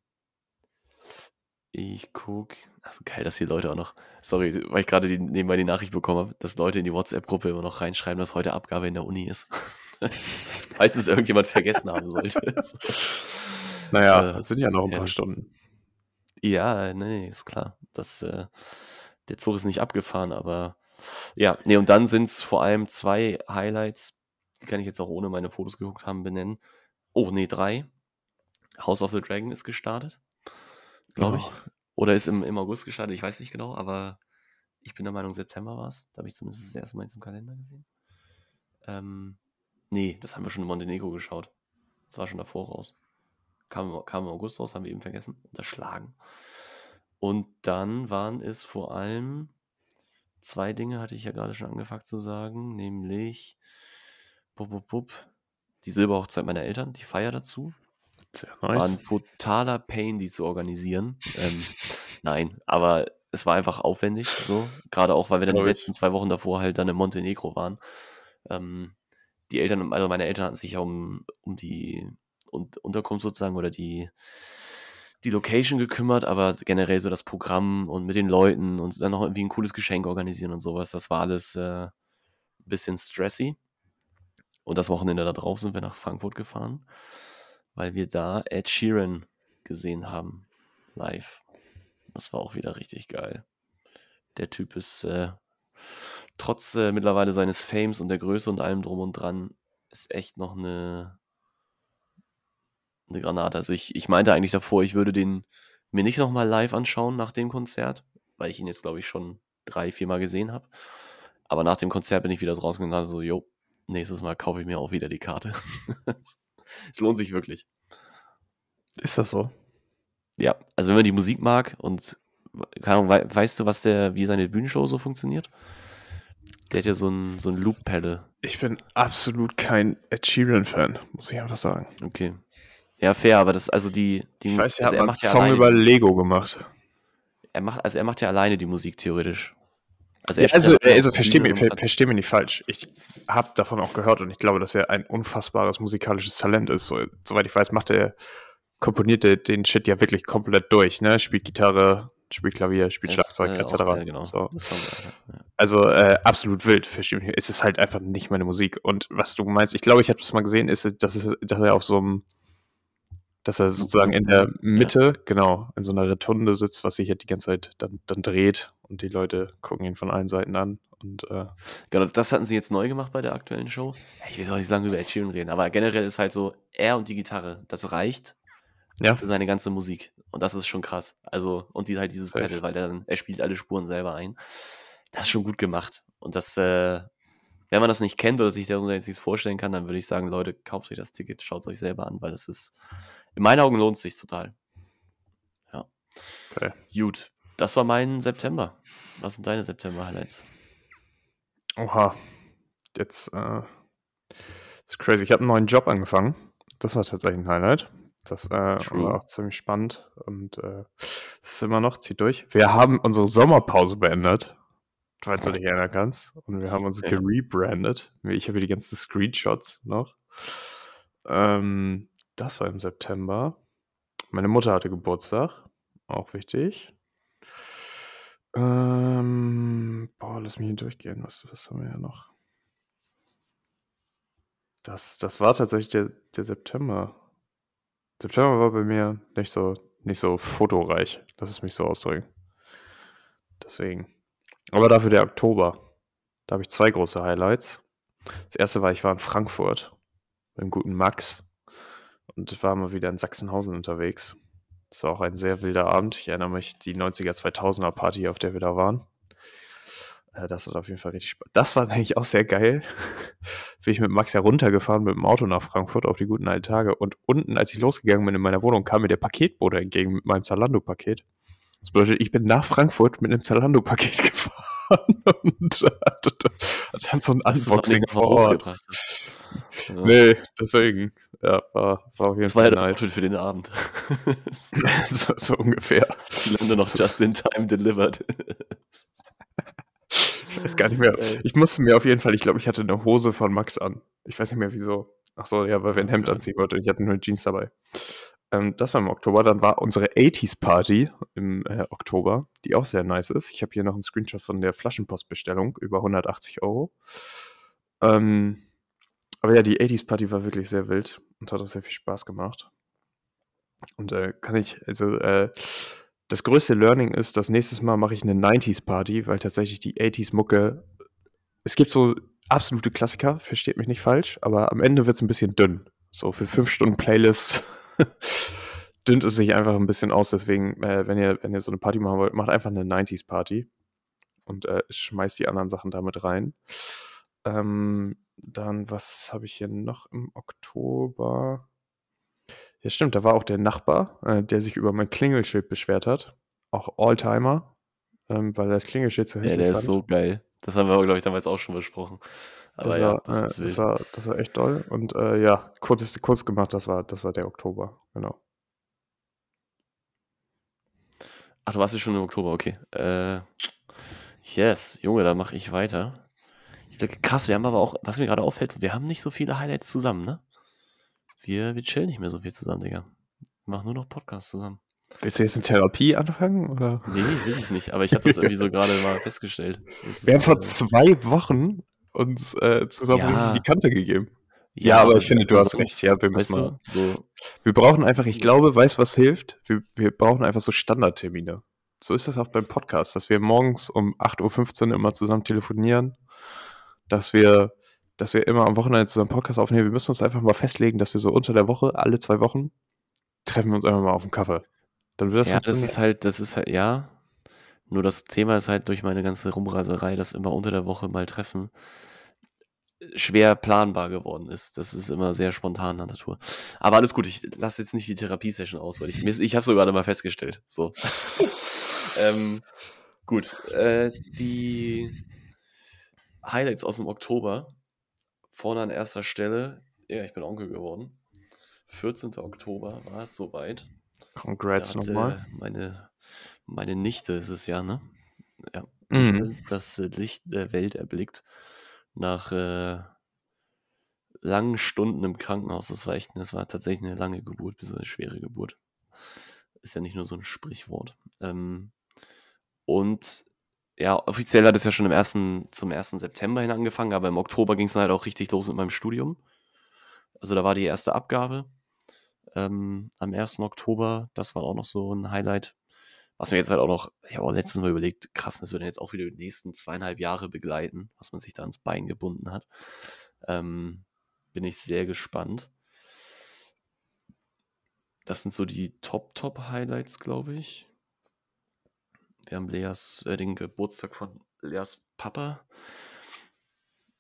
ich guck. Achso, geil, dass die Leute auch noch. Sorry, weil ich gerade die, nebenbei die Nachricht bekommen habe, dass Leute in die WhatsApp-Gruppe immer noch reinschreiben, dass heute Abgabe in der Uni ist. Falls es irgendjemand vergessen haben sollte. naja, äh, es sind ja noch ein paar Stunden. Ja, nee, ist klar. Das, äh, der Zug ist nicht abgefahren, aber ja, nee, und dann sind es vor allem zwei Highlights, die kann ich jetzt auch ohne meine Fotos geguckt haben benennen. Oh, nee, drei. House of the Dragon ist gestartet, glaube ich. Oh. Oder ist im, im August gestartet, ich weiß nicht genau, aber ich bin der Meinung, September war es. Da habe ich zumindest das erste Mal jetzt im Kalender gesehen. Ähm, nee, das haben wir schon in Montenegro geschaut. Das war schon davor raus. Kam, kam im August raus, haben wir eben vergessen. Unterschlagen. Und dann waren es vor allem zwei Dinge, hatte ich ja gerade schon angefangen zu sagen, nämlich bup, bup, bup, die Silberhochzeit meiner Eltern, die Feier dazu. Sehr nice. War ein totaler Pain, die zu organisieren. ähm, nein, aber es war einfach aufwendig, so. Gerade auch, weil wir dann die letzten zwei Wochen davor halt dann in Montenegro waren. Ähm, die Eltern, also meine Eltern hatten sich ja um, um die und Unterkunft sozusagen oder die, die Location gekümmert, aber generell so das Programm und mit den Leuten und dann noch irgendwie ein cooles Geschenk organisieren und sowas, das war alles äh, ein bisschen stressy. Und das Wochenende da drauf sind wir nach Frankfurt gefahren, weil wir da Ed Sheeran gesehen haben, live. Das war auch wieder richtig geil. Der Typ ist äh, trotz äh, mittlerweile seines Fames und der Größe und allem drum und dran, ist echt noch eine, eine Granate. Also ich, ich meinte eigentlich davor, ich würde den mir nicht nochmal live anschauen nach dem Konzert, weil ich ihn jetzt, glaube ich, schon drei, vier Mal gesehen habe. Aber nach dem Konzert bin ich wieder draußen und dachte so, jo, nächstes Mal kaufe ich mir auch wieder die Karte. es lohnt sich wirklich. Ist das so? Ja, also wenn man die Musik mag und keine Ahnung, weißt du, was der, wie seine Bühnenshow so funktioniert? Der hat ja so ein, so ein Loop-Pedal. Ich bin absolut kein Ed Sheeran-Fan, muss ich einfach sagen. Okay. Ja, fair, aber das, also die, die Ich weiß, er also hat er einen Song ja über Lego gemacht. Er macht, also er macht ja alleine die Musik theoretisch. Also, er ja, also, also versteh, mich, ver, versteh mich nicht falsch. Ich habe davon auch gehört und ich glaube, dass er ein unfassbares musikalisches Talent ist. So, soweit ich weiß, macht er, komponiert er den Shit ja wirklich komplett durch, ne? Spielt Gitarre, spielt Klavier, spielt Schlagzeug, äh, etc. Genau. so. ja. Also äh, absolut wild, versteh mich. Es ist halt einfach nicht meine Musik. Und was du meinst, ich glaube, ich habe das mal gesehen, ist, dass, es, dass er auf so einem dass er sozusagen in der Mitte, ja. genau, in so einer Retunde sitzt, was sich halt die ganze Zeit dann, dann dreht und die Leute gucken ihn von allen Seiten an. Und, äh genau, das hatten sie jetzt neu gemacht bei der aktuellen Show. Ich will auch nicht lange über Ed Sheeran reden, aber generell ist halt so, er und die Gitarre, das reicht ja. für seine ganze Musik. Und das ist schon krass. Also, und die halt dieses Pedal, weil er dann, er spielt alle Spuren selber ein. Das ist schon gut gemacht. Und das, äh, wenn man das nicht kennt oder sich darunter jetzt nichts vorstellen kann, dann würde ich sagen, Leute, kauft euch das Ticket, schaut es euch selber an, weil es ist in meinen Augen lohnt es sich total. Ja. Okay. Gut. Das war mein September. Was sind deine September-Highlights? Oha. Jetzt, äh, ist crazy. Ich habe einen neuen Job angefangen. Das war tatsächlich ein Highlight. Das äh, war auch ziemlich spannend und äh, es ist immer noch, zieht durch. Wir haben unsere Sommerpause beendet, falls du dich erinnern kannst. Und wir haben uns ja. gerebrandet. Ich habe hier die ganzen Screenshots noch. Ähm, das war im September. Meine Mutter hatte Geburtstag. Auch wichtig. Ähm, boah, lass mich hier durchgehen. Was, was haben wir ja noch? Das, das war tatsächlich der, der September. September war bei mir nicht so, nicht so fotoreich. Lass es mich so ausdrücken. Deswegen. Aber dafür der Oktober. Da habe ich zwei große Highlights. Das erste war, ich war in Frankfurt mit dem guten Max und war mal wieder in Sachsenhausen unterwegs. Das war auch ein sehr wilder Abend. Ich erinnere mich, die 90er, 2000er Party, auf der wir da waren. Äh, das hat auf jeden Fall richtig Spaß. Das war eigentlich auch sehr geil. bin ich mit Max ja runtergefahren mit dem Auto nach Frankfurt auf die guten alten Tage. Und unten, als ich losgegangen bin in meiner Wohnung, kam mir der Paketbote entgegen mit meinem Zalando-Paket. Das bedeutet, ich bin nach Frankfurt mit einem Zalando-Paket gefahren und hatte dann so ein Unboxing vor Ort. Ja. Nee, deswegen. Ja, war, war auf jeden das Fall. War ja nice. das Outfit für den Abend. so, so ungefähr. Zalando noch just in time delivered. Ich weiß gar nicht mehr. Ich musste mir auf jeden Fall, ich glaube, ich hatte eine Hose von Max an. Ich weiß nicht mehr wieso. Ach so, ja, weil wir ein Hemd anziehen wollten. Ich hatte nur Jeans dabei. Ähm, das war im Oktober. Dann war unsere 80s Party im äh, Oktober, die auch sehr nice ist. Ich habe hier noch einen Screenshot von der Flaschenpostbestellung über 180 Euro. Ähm, aber ja, die 80s Party war wirklich sehr wild und hat auch sehr viel Spaß gemacht. Und äh, kann ich, also äh, das größte Learning ist, dass nächstes Mal mache ich eine 90s Party, weil tatsächlich die 80s Mucke, es gibt so absolute Klassiker, versteht mich nicht falsch, aber am Ende wird es ein bisschen dünn. So für fünf Stunden Playlist dünnt es sich einfach ein bisschen aus. Deswegen, äh, wenn, ihr, wenn ihr so eine Party machen wollt, macht einfach eine 90s Party und äh, schmeißt die anderen Sachen damit rein. Ähm, dann, was habe ich hier noch im Oktober? Ja, stimmt, da war auch der Nachbar, äh, der sich über mein Klingelschild beschwert hat. Auch Alltimer, ähm, weil er das Klingelschild zu hässlich Ja, der fand. ist so geil. Das haben wir, glaube ich, damals auch schon besprochen. Aber das, ja, war, das, äh, das, war, das war echt toll. Und äh, ja, kurz, kurz gemacht, das war, das war der Oktober, genau. Ach, du warst ja schon im Oktober, okay. Äh, yes, Junge, da mache ich weiter. Krass, wir haben aber auch, was mir gerade auffällt, wir haben nicht so viele Highlights zusammen, ne? Wir, wir chillen nicht mehr so viel zusammen, Digga. Wir machen nur noch Podcasts zusammen. Willst du jetzt eine Therapie anfangen? Oder? Nee, will ich nicht. Aber ich habe das irgendwie so gerade mal festgestellt. Das wir haben vor äh, zwei Wochen uns äh, zusammen ja. die Kante gegeben. Ja, ja aber ich finde, du hast recht. Ja, wir müssen mal. So. Wir brauchen einfach, ich glaube, weißt was hilft? Wir, wir brauchen einfach so Standardtermine. So ist das auch beim Podcast, dass wir morgens um 8.15 Uhr immer zusammen telefonieren, dass wir dass wir immer am Wochenende zusammen Podcast aufnehmen. Wir müssen uns einfach mal festlegen, dass wir so unter der Woche, alle zwei Wochen, treffen wir uns einfach mal auf dem Kaffee. Dann wird das Ja, das ist halt, das ist halt, ja. Nur das Thema ist halt durch meine ganze Rumraserei, dass immer unter der Woche mal treffen, schwer planbar geworden ist. Das ist immer sehr spontan an Natur. Aber alles gut, ich lasse jetzt nicht die Therapiesession aus, weil ich, ich habe sogar mal festgestellt. So. ähm, gut, äh, die Highlights aus dem Oktober vorne an erster Stelle, ja, ich bin Onkel geworden. 14. Oktober war es soweit. Congrats nochmal. Meine, meine Nichte ist es ja, ne? Ja. Mhm. Das Licht der Welt erblickt. Nach äh, langen Stunden im Krankenhaus. Das war echt, das war tatsächlich eine lange Geburt, bis eine schwere Geburt. Ist ja nicht nur so ein Sprichwort. Ähm, und ja, offiziell hat es ja schon im ersten, zum 1. September hin angefangen, aber im Oktober ging es halt auch richtig los mit meinem Studium. Also da war die erste Abgabe ähm, am 1. Oktober. Das war auch noch so ein Highlight. Was mir jetzt halt auch noch, ich habe auch letztens mal überlegt, krass, das wird jetzt auch wieder die nächsten zweieinhalb Jahre begleiten, was man sich da ans Bein gebunden hat. Ähm, bin ich sehr gespannt. Das sind so die Top-Top-Highlights, glaube ich. Wir haben Leas, äh, den Geburtstag von Leas Papa.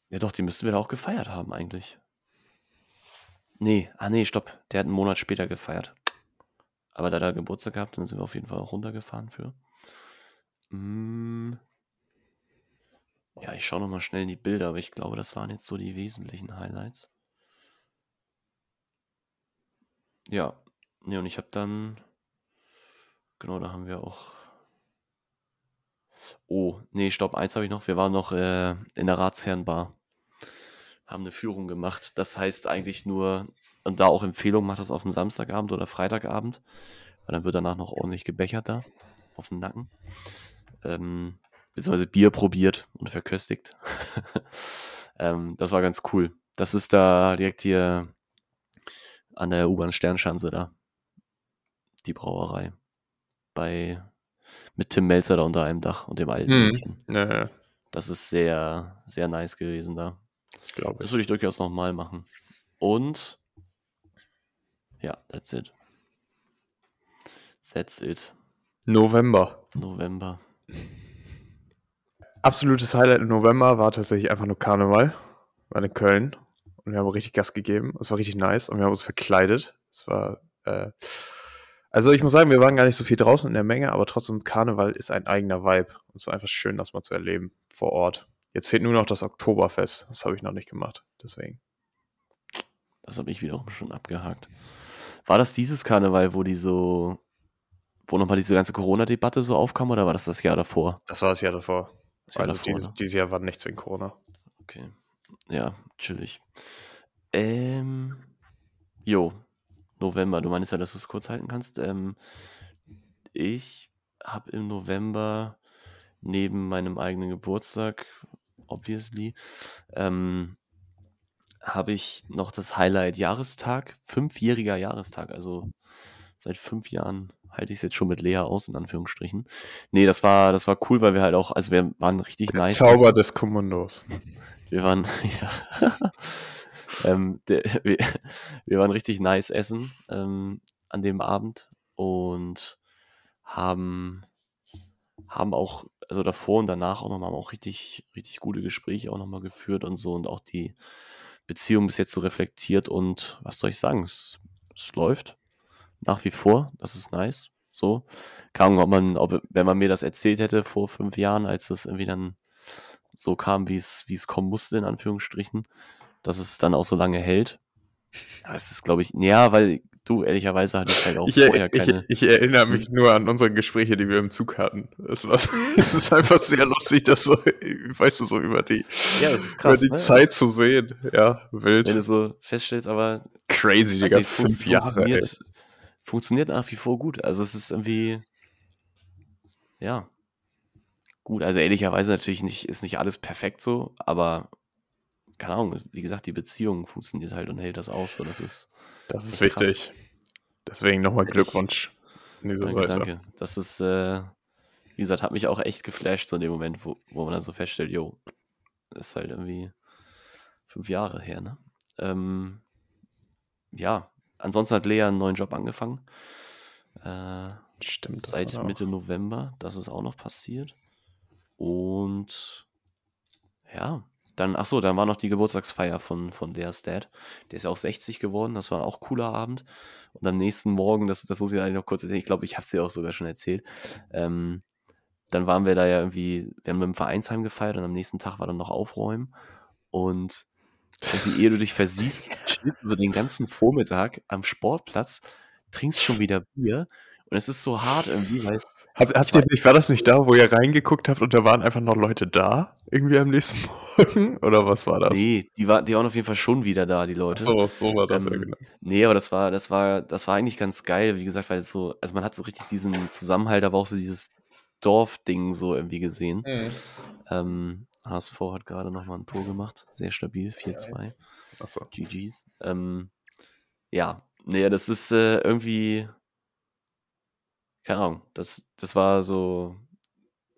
Ja, doch, die müssten wir da auch gefeiert haben, eigentlich. Nee, ah nee, stopp. Der hat einen Monat später gefeiert. Aber da hat er Geburtstag gehabt, dann sind wir auf jeden Fall auch runtergefahren für. Mm. Ja, ich schaue nochmal schnell in die Bilder, aber ich glaube, das waren jetzt so die wesentlichen Highlights. Ja, ne, und ich habe dann, genau, da haben wir auch Oh, nee, stopp, eins habe ich noch. Wir waren noch äh, in der Ratsherrenbar. Haben eine Führung gemacht. Das heißt eigentlich nur, und da auch Empfehlung, macht das auf dem Samstagabend oder Freitagabend. Weil dann wird danach noch ordentlich gebechert da. Auf dem Nacken. Ähm, beziehungsweise Bier probiert und verköstigt. ähm, das war ganz cool. Das ist da direkt hier an der U-Bahn Sternschanze da. Die Brauerei. Bei mit Tim Melzer da unter einem Dach und dem alten hm. Mädchen. Ja, Das ist sehr, sehr nice gewesen da. Das glaube ich. Das würde ich durchaus nochmal machen. Und ja, that's it. That's it. November. November. absolutes Highlight im November war tatsächlich einfach nur Karneval. War in Köln. Und wir haben richtig Gas gegeben. Es war richtig nice. Und wir haben uns verkleidet. Es war, äh, also ich muss sagen, wir waren gar nicht so viel draußen in der Menge, aber trotzdem Karneval ist ein eigener Vibe. Und es war einfach schön, das mal zu erleben vor Ort. Jetzt fehlt nur noch das Oktoberfest. Das habe ich noch nicht gemacht. Deswegen. Das habe ich wiederum schon abgehakt. War das dieses Karneval, wo die so, wo nochmal diese ganze Corona-Debatte so aufkam, oder war das das Jahr davor? Das war das Jahr davor. Das Jahr also davor, dieses, ne? dieses Jahr war nichts wegen Corona. Okay. Ja, chillig. Ähm, jo, November. Du meinst ja, dass du es kurz halten kannst. Ähm, ich habe im November neben meinem eigenen Geburtstag, obviously, ähm, habe ich noch das Highlight Jahrestag, fünfjähriger Jahrestag, also seit fünf Jahren halte ich es jetzt schon mit Lea aus, in Anführungsstrichen. Nee, das war, das war cool, weil wir halt auch, also wir waren richtig Der nice. Zauber des Kommandos. Wir waren, ja. Ähm, der, wir, wir waren richtig nice essen ähm, an dem Abend und haben, haben auch, also davor und danach auch nochmal haben auch richtig, richtig gute Gespräche auch nochmal geführt und so und auch die Beziehung bis jetzt so reflektiert und was soll ich sagen, es, es läuft nach wie vor, das ist nice. So. Ahnung, ob man, ob, wenn man mir das erzählt hätte vor fünf Jahren, als das irgendwie dann so kam, wie es, wie es kommen musste, in Anführungsstrichen, dass es dann auch so lange hält. Ja, es ist, glaube ich, ja, weil du, ehrlicherweise hatte ich halt auch Ich, vorher er, ich, keine. ich erinnere mich nur an unsere Gespräche, die wir im Zug hatten. Es, war, es ist einfach sehr lustig, das so, weißt du, so über die, Ja, das krass, über die ne? Zeit zu sehen. Ja, wild. Wenn du so feststellst, aber Crazy, Digga. nicht, es Fünf funkt- Jahre. ey. funktioniert, funktioniert nach wie vor gut. Also es ist irgendwie, ja, gut. Also ehrlicherweise natürlich nicht, ist nicht alles perfekt so, aber keine Ahnung, wie gesagt, die Beziehung funktioniert halt und hält das aus. So, das ist Das ist Krass. wichtig. Deswegen nochmal Glückwunsch an dieser Danke, Seite. danke. Das ist, äh, wie gesagt, hat mich auch echt geflasht, so in dem Moment, wo, wo man dann so feststellt, jo, ist halt irgendwie fünf Jahre her, ne? Ähm, ja, ansonsten hat Lea einen neuen Job angefangen. Äh, Stimmt. seit Mitte November, das ist auch noch passiert. Und ja, dann, ach so, dann war noch die Geburtstagsfeier von, von Leas Dad. Der ist ja auch 60 geworden, das war auch ein cooler Abend. Und am nächsten Morgen, das, das muss ich eigentlich noch kurz erzählen, ich glaube, ich habe es dir auch sogar schon erzählt. Ähm, dann waren wir da ja irgendwie, wir haben mit dem Vereinsheim gefeiert und am nächsten Tag war dann noch Aufräumen. Und irgendwie, ehe du dich versiehst, du so den ganzen Vormittag am Sportplatz, trinkst schon wieder Bier. Und es ist so hart irgendwie, weil Habt, habt ihr nicht, war das nicht da, wo ihr reingeguckt habt und da waren einfach noch Leute da? Irgendwie am nächsten Morgen? Oder was war das? Nee, die, war, die waren auf jeden Fall schon wieder da, die Leute. So, so war das ja Ähm, genau. Nee, aber das war, das war, das war eigentlich ganz geil, wie gesagt, weil es so, also man hat so richtig diesen Zusammenhalt, aber auch so dieses Dorfding so irgendwie gesehen. Ähm, HSV hat gerade nochmal ein Tor gemacht, sehr stabil, 4-2. Achso. GG's. Ähm, ja, nee, das ist äh, irgendwie, keine Ahnung, das, das war so,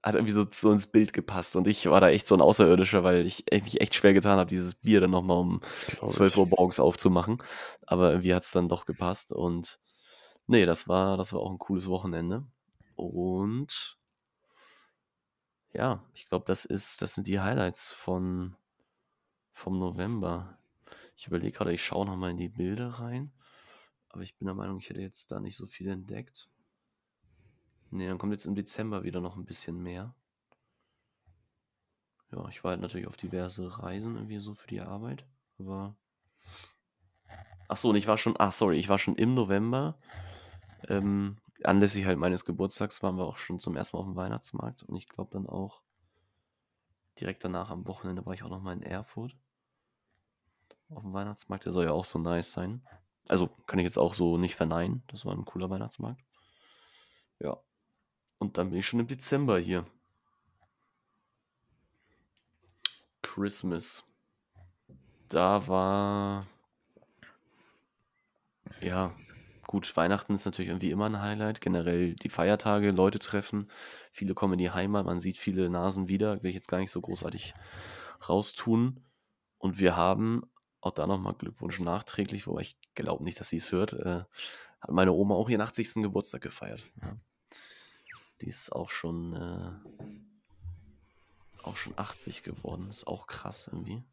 hat irgendwie so, so ins Bild gepasst und ich war da echt so ein Außerirdischer, weil ich echt- mich echt schwer getan habe, dieses Bier dann nochmal um Das glaub 12 ich. Uhr morgens aufzumachen. Aber irgendwie hat es dann doch gepasst. Und nee, das war, das war auch ein cooles Wochenende. Und ja, ich glaube, das ist, das sind die Highlights von vom November. Ich überlege gerade, ich schaue nochmal in die Bilder rein. Aber ich bin der Meinung, ich hätte jetzt da nicht so viel entdeckt. Nee, dann kommt jetzt im Dezember wieder noch ein bisschen mehr. Ja, ich war halt natürlich auf diverse Reisen irgendwie so für die Arbeit. Aber. Ach so, und ich war schon, ach sorry, ich war schon im November. Ähm, anlässlich halt meines Geburtstags waren wir auch schon zum ersten Mal auf dem Weihnachtsmarkt. Und ich glaube dann auch direkt danach am Wochenende war ich auch noch mal in Erfurt. Auf dem Weihnachtsmarkt. Der soll ja auch so nice sein. Also kann ich jetzt auch so nicht verneinen. Das war ein cooler Weihnachtsmarkt. Ja. Und dann bin ich schon im Dezember hier. Christmas. Da war. Ja, gut, Weihnachten ist natürlich irgendwie immer ein Highlight. Generell die Feiertage, Leute treffen. Viele kommen in die Heimat, man sieht viele Nasen wieder. Will ich jetzt gar nicht so großartig raustun. Und wir haben, auch da nochmal Glückwunsch nachträglich, wobei ich glaube nicht, dass sie es hört, äh, hat meine Oma auch ihren 80. Geburtstag gefeiert. Ja. Die ist auch schon äh, auch schon 80 geworden. Ist auch krass irgendwie.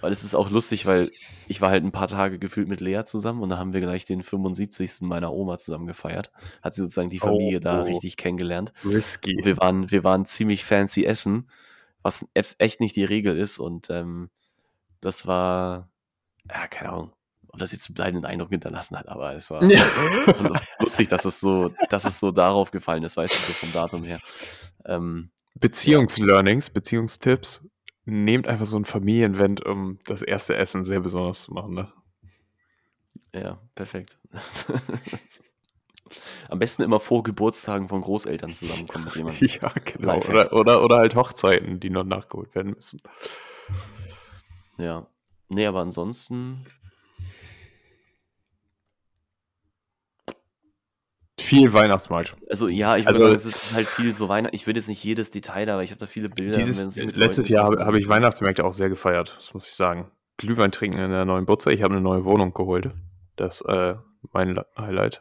Weil es ist auch lustig, weil ich war halt ein paar Tage gefühlt mit Lea zusammen und da haben wir gleich den 75. meiner Oma zusammen gefeiert. Hat sie sozusagen die Familie oh, da oh. richtig kennengelernt. Risky. Wir waren, wir waren ziemlich fancy essen, was echt nicht die Regel ist und ähm, das war, ja, keine Ahnung, ob das jetzt einen bleibenden Eindruck hinterlassen hat, aber es war ja. lustig, dass es so, dass es so darauf gefallen ist, weißt du, so vom Datum her. Ähm, Beziehungslearnings, Beziehungstipps nehmt einfach so ein Familienvent, um das erste Essen sehr besonders zu machen, ne? Ja, perfekt. Am besten immer vor Geburtstagen von Großeltern zusammenkommen mit jemandem. Ja, genau. Oder, oder, oder, halt Hochzeiten, die noch nachgeholt werden müssen. Ja. Nee, aber ansonsten Viel Weihnachtsmarkt. Also ja, ich also, sagen, es ist halt viel so Weihnachten. Ich will jetzt nicht jedes Detail, aber ich habe da viele Bilder. Dieses, letztes Jahr habe hab ich Weihnachtsmärkte auch sehr gefeiert, das muss ich sagen. Glühwein trinken in der neuen Butze. Ich habe eine neue Wohnung geholt. Das ist äh, mein Highlight.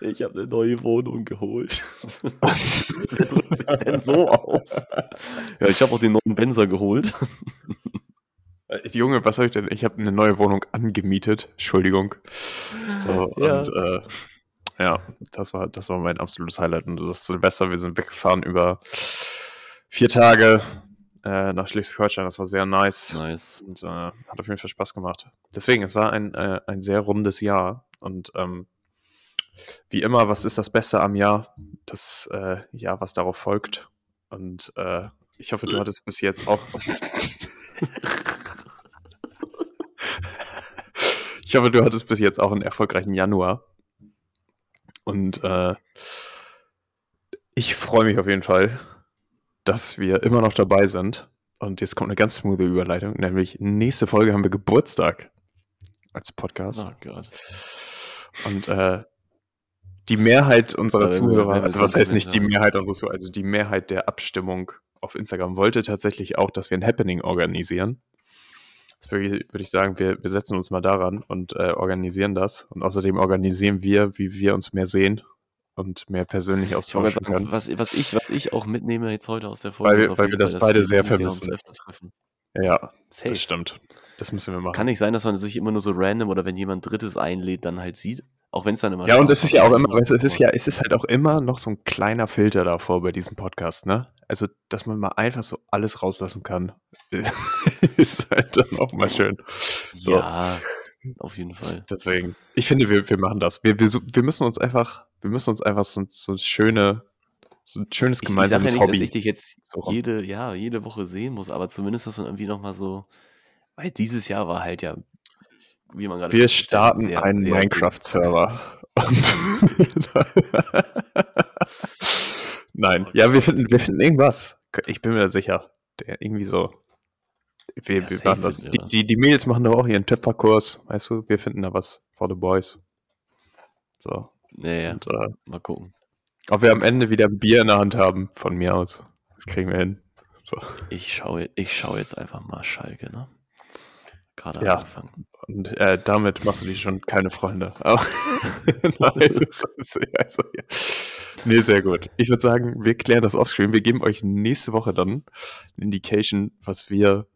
Ich habe eine neue Wohnung geholt. Wer drückt sich denn so aus? Ja, ich habe auch den neuen Benzer geholt. Äh, Junge, was habe ich denn? Ich habe eine neue Wohnung angemietet. Entschuldigung. So, ja. und äh, ja, das war, das war mein absolutes Highlight. Und das Silvester, wir sind weggefahren über vier Tage äh, nach Schleswig-Holstein. Das war sehr nice. Nice. Und äh, hat auf jeden Fall Spaß gemacht. Deswegen, es war ein, äh, ein sehr rundes Jahr. Und ähm, wie immer, was ist das Beste am Jahr? Das äh, Jahr, was darauf folgt. Und äh, ich hoffe, du hattest bis jetzt auch. ich hoffe, du hattest bis jetzt auch einen erfolgreichen Januar. Und äh, ich freue mich auf jeden Fall, dass wir immer noch dabei sind. Und jetzt kommt eine ganz smooth Überleitung, nämlich nächste Folge haben wir Geburtstag als Podcast. Oh Gott. Und äh, die Mehrheit unserer also, Zuhörer, also was heißt nicht die Mehrheit unserer Zuhörer, also die Mehrheit der Abstimmung auf Instagram wollte tatsächlich auch, dass wir ein Happening organisieren. Jetzt würde ich, ich sagen, wir, wir setzen uns mal daran und äh, organisieren das. Und außerdem organisieren wir, wie wir uns mehr sehen und mehr persönlich austauschen sagen, können. Was, was, ich, was ich auch mitnehme jetzt heute aus der Folge, weil, weil wir das beide sehr vermissen. Ja, Safe. das stimmt. Das müssen wir machen. Es kann nicht sein, dass man sich immer nur so random oder wenn jemand Drittes einlädt, dann halt sieht. Auch wenn es dann immer. Ja, und es ist ja auch immer, weißt du, es ist ja, es ist halt auch immer noch so ein kleiner Filter davor bei diesem Podcast, ne? Also, dass man mal einfach so alles rauslassen kann, ist halt dann auch mal schön. So. Ja, auf jeden Fall. Deswegen, ich finde, wir, wir machen das. Wir, wir, wir müssen uns einfach, wir müssen uns einfach so, so schöne, so ein schönes gemeinsames ich, ich ja nicht, Hobby. dass ich dich jetzt so jede, ja, jede Woche sehen muss, aber zumindest, dass man irgendwie nochmal so, weil dieses Jahr war halt ja wie man gerade Wir starten sehr, einen Minecraft-Server. Nein, ja, wir finden, wir finden irgendwas. Ich bin mir da sicher. Der irgendwie so. Wir, ja, wir machen das. Die, die, die Mädels machen da auch ihren Töpferkurs. Weißt du, wir finden da was for the boys. So. Naja, Und, äh, mal gucken. Ob wir am Ende wieder ein Bier in der Hand haben, von mir aus. Das kriegen wir hin. So. Ich schaue ich schau jetzt einfach mal Schalke, ne? Gerade ja. angefangen. Und äh, damit machst du dich schon keine Freunde. Aber Nein, also, ja. Nee, sehr gut. Ich würde sagen, wir klären das offscreen. Wir geben euch nächste Woche dann eine Indication, was wir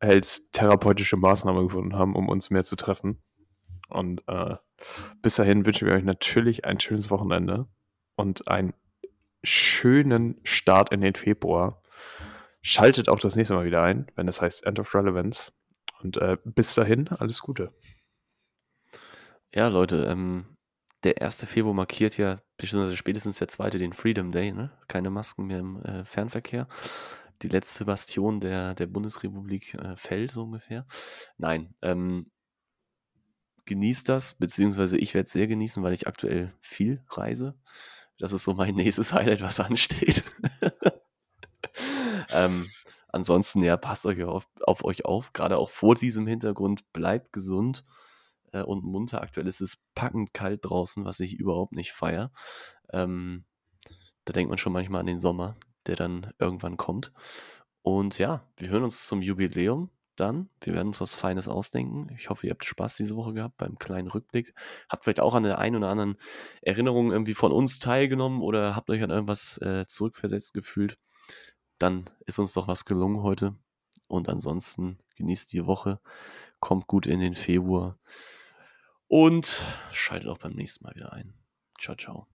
als therapeutische Maßnahme gefunden haben, um uns mehr zu treffen. Und äh, bis dahin wünschen wir euch natürlich ein schönes Wochenende und einen schönen Start in den Februar. Schaltet auch das nächste Mal wieder ein, wenn es heißt End of Relevance. Und äh, bis dahin, alles Gute. Ja, Leute, ähm, der 1. Februar markiert ja, beziehungsweise spätestens der zweite, den Freedom Day, ne? Keine Masken mehr im äh, Fernverkehr. Die letzte Bastion der, der Bundesrepublik äh, fällt, so ungefähr. Nein, ähm, genießt das, beziehungsweise ich werde es sehr genießen, weil ich aktuell viel reise. Das ist so mein nächstes Highlight, was ansteht. ähm, Ansonsten, ja, passt euch auf, auf euch auf. Gerade auch vor diesem Hintergrund, bleibt gesund äh, und munter. Aktuell ist es packend kalt draußen, was ich überhaupt nicht feiere. Ähm, da denkt man schon manchmal an den Sommer, der dann irgendwann kommt. Und ja, wir hören uns zum Jubiläum dann. Wir werden uns was Feines ausdenken. Ich hoffe, ihr habt Spaß diese Woche gehabt beim kleinen Rückblick. Habt vielleicht auch an der einen oder anderen Erinnerung irgendwie von uns teilgenommen oder habt euch an irgendwas äh, zurückversetzt gefühlt. Dann ist uns doch was gelungen heute. Und ansonsten genießt die Woche, kommt gut in den Februar und schaltet auch beim nächsten Mal wieder ein. Ciao, ciao.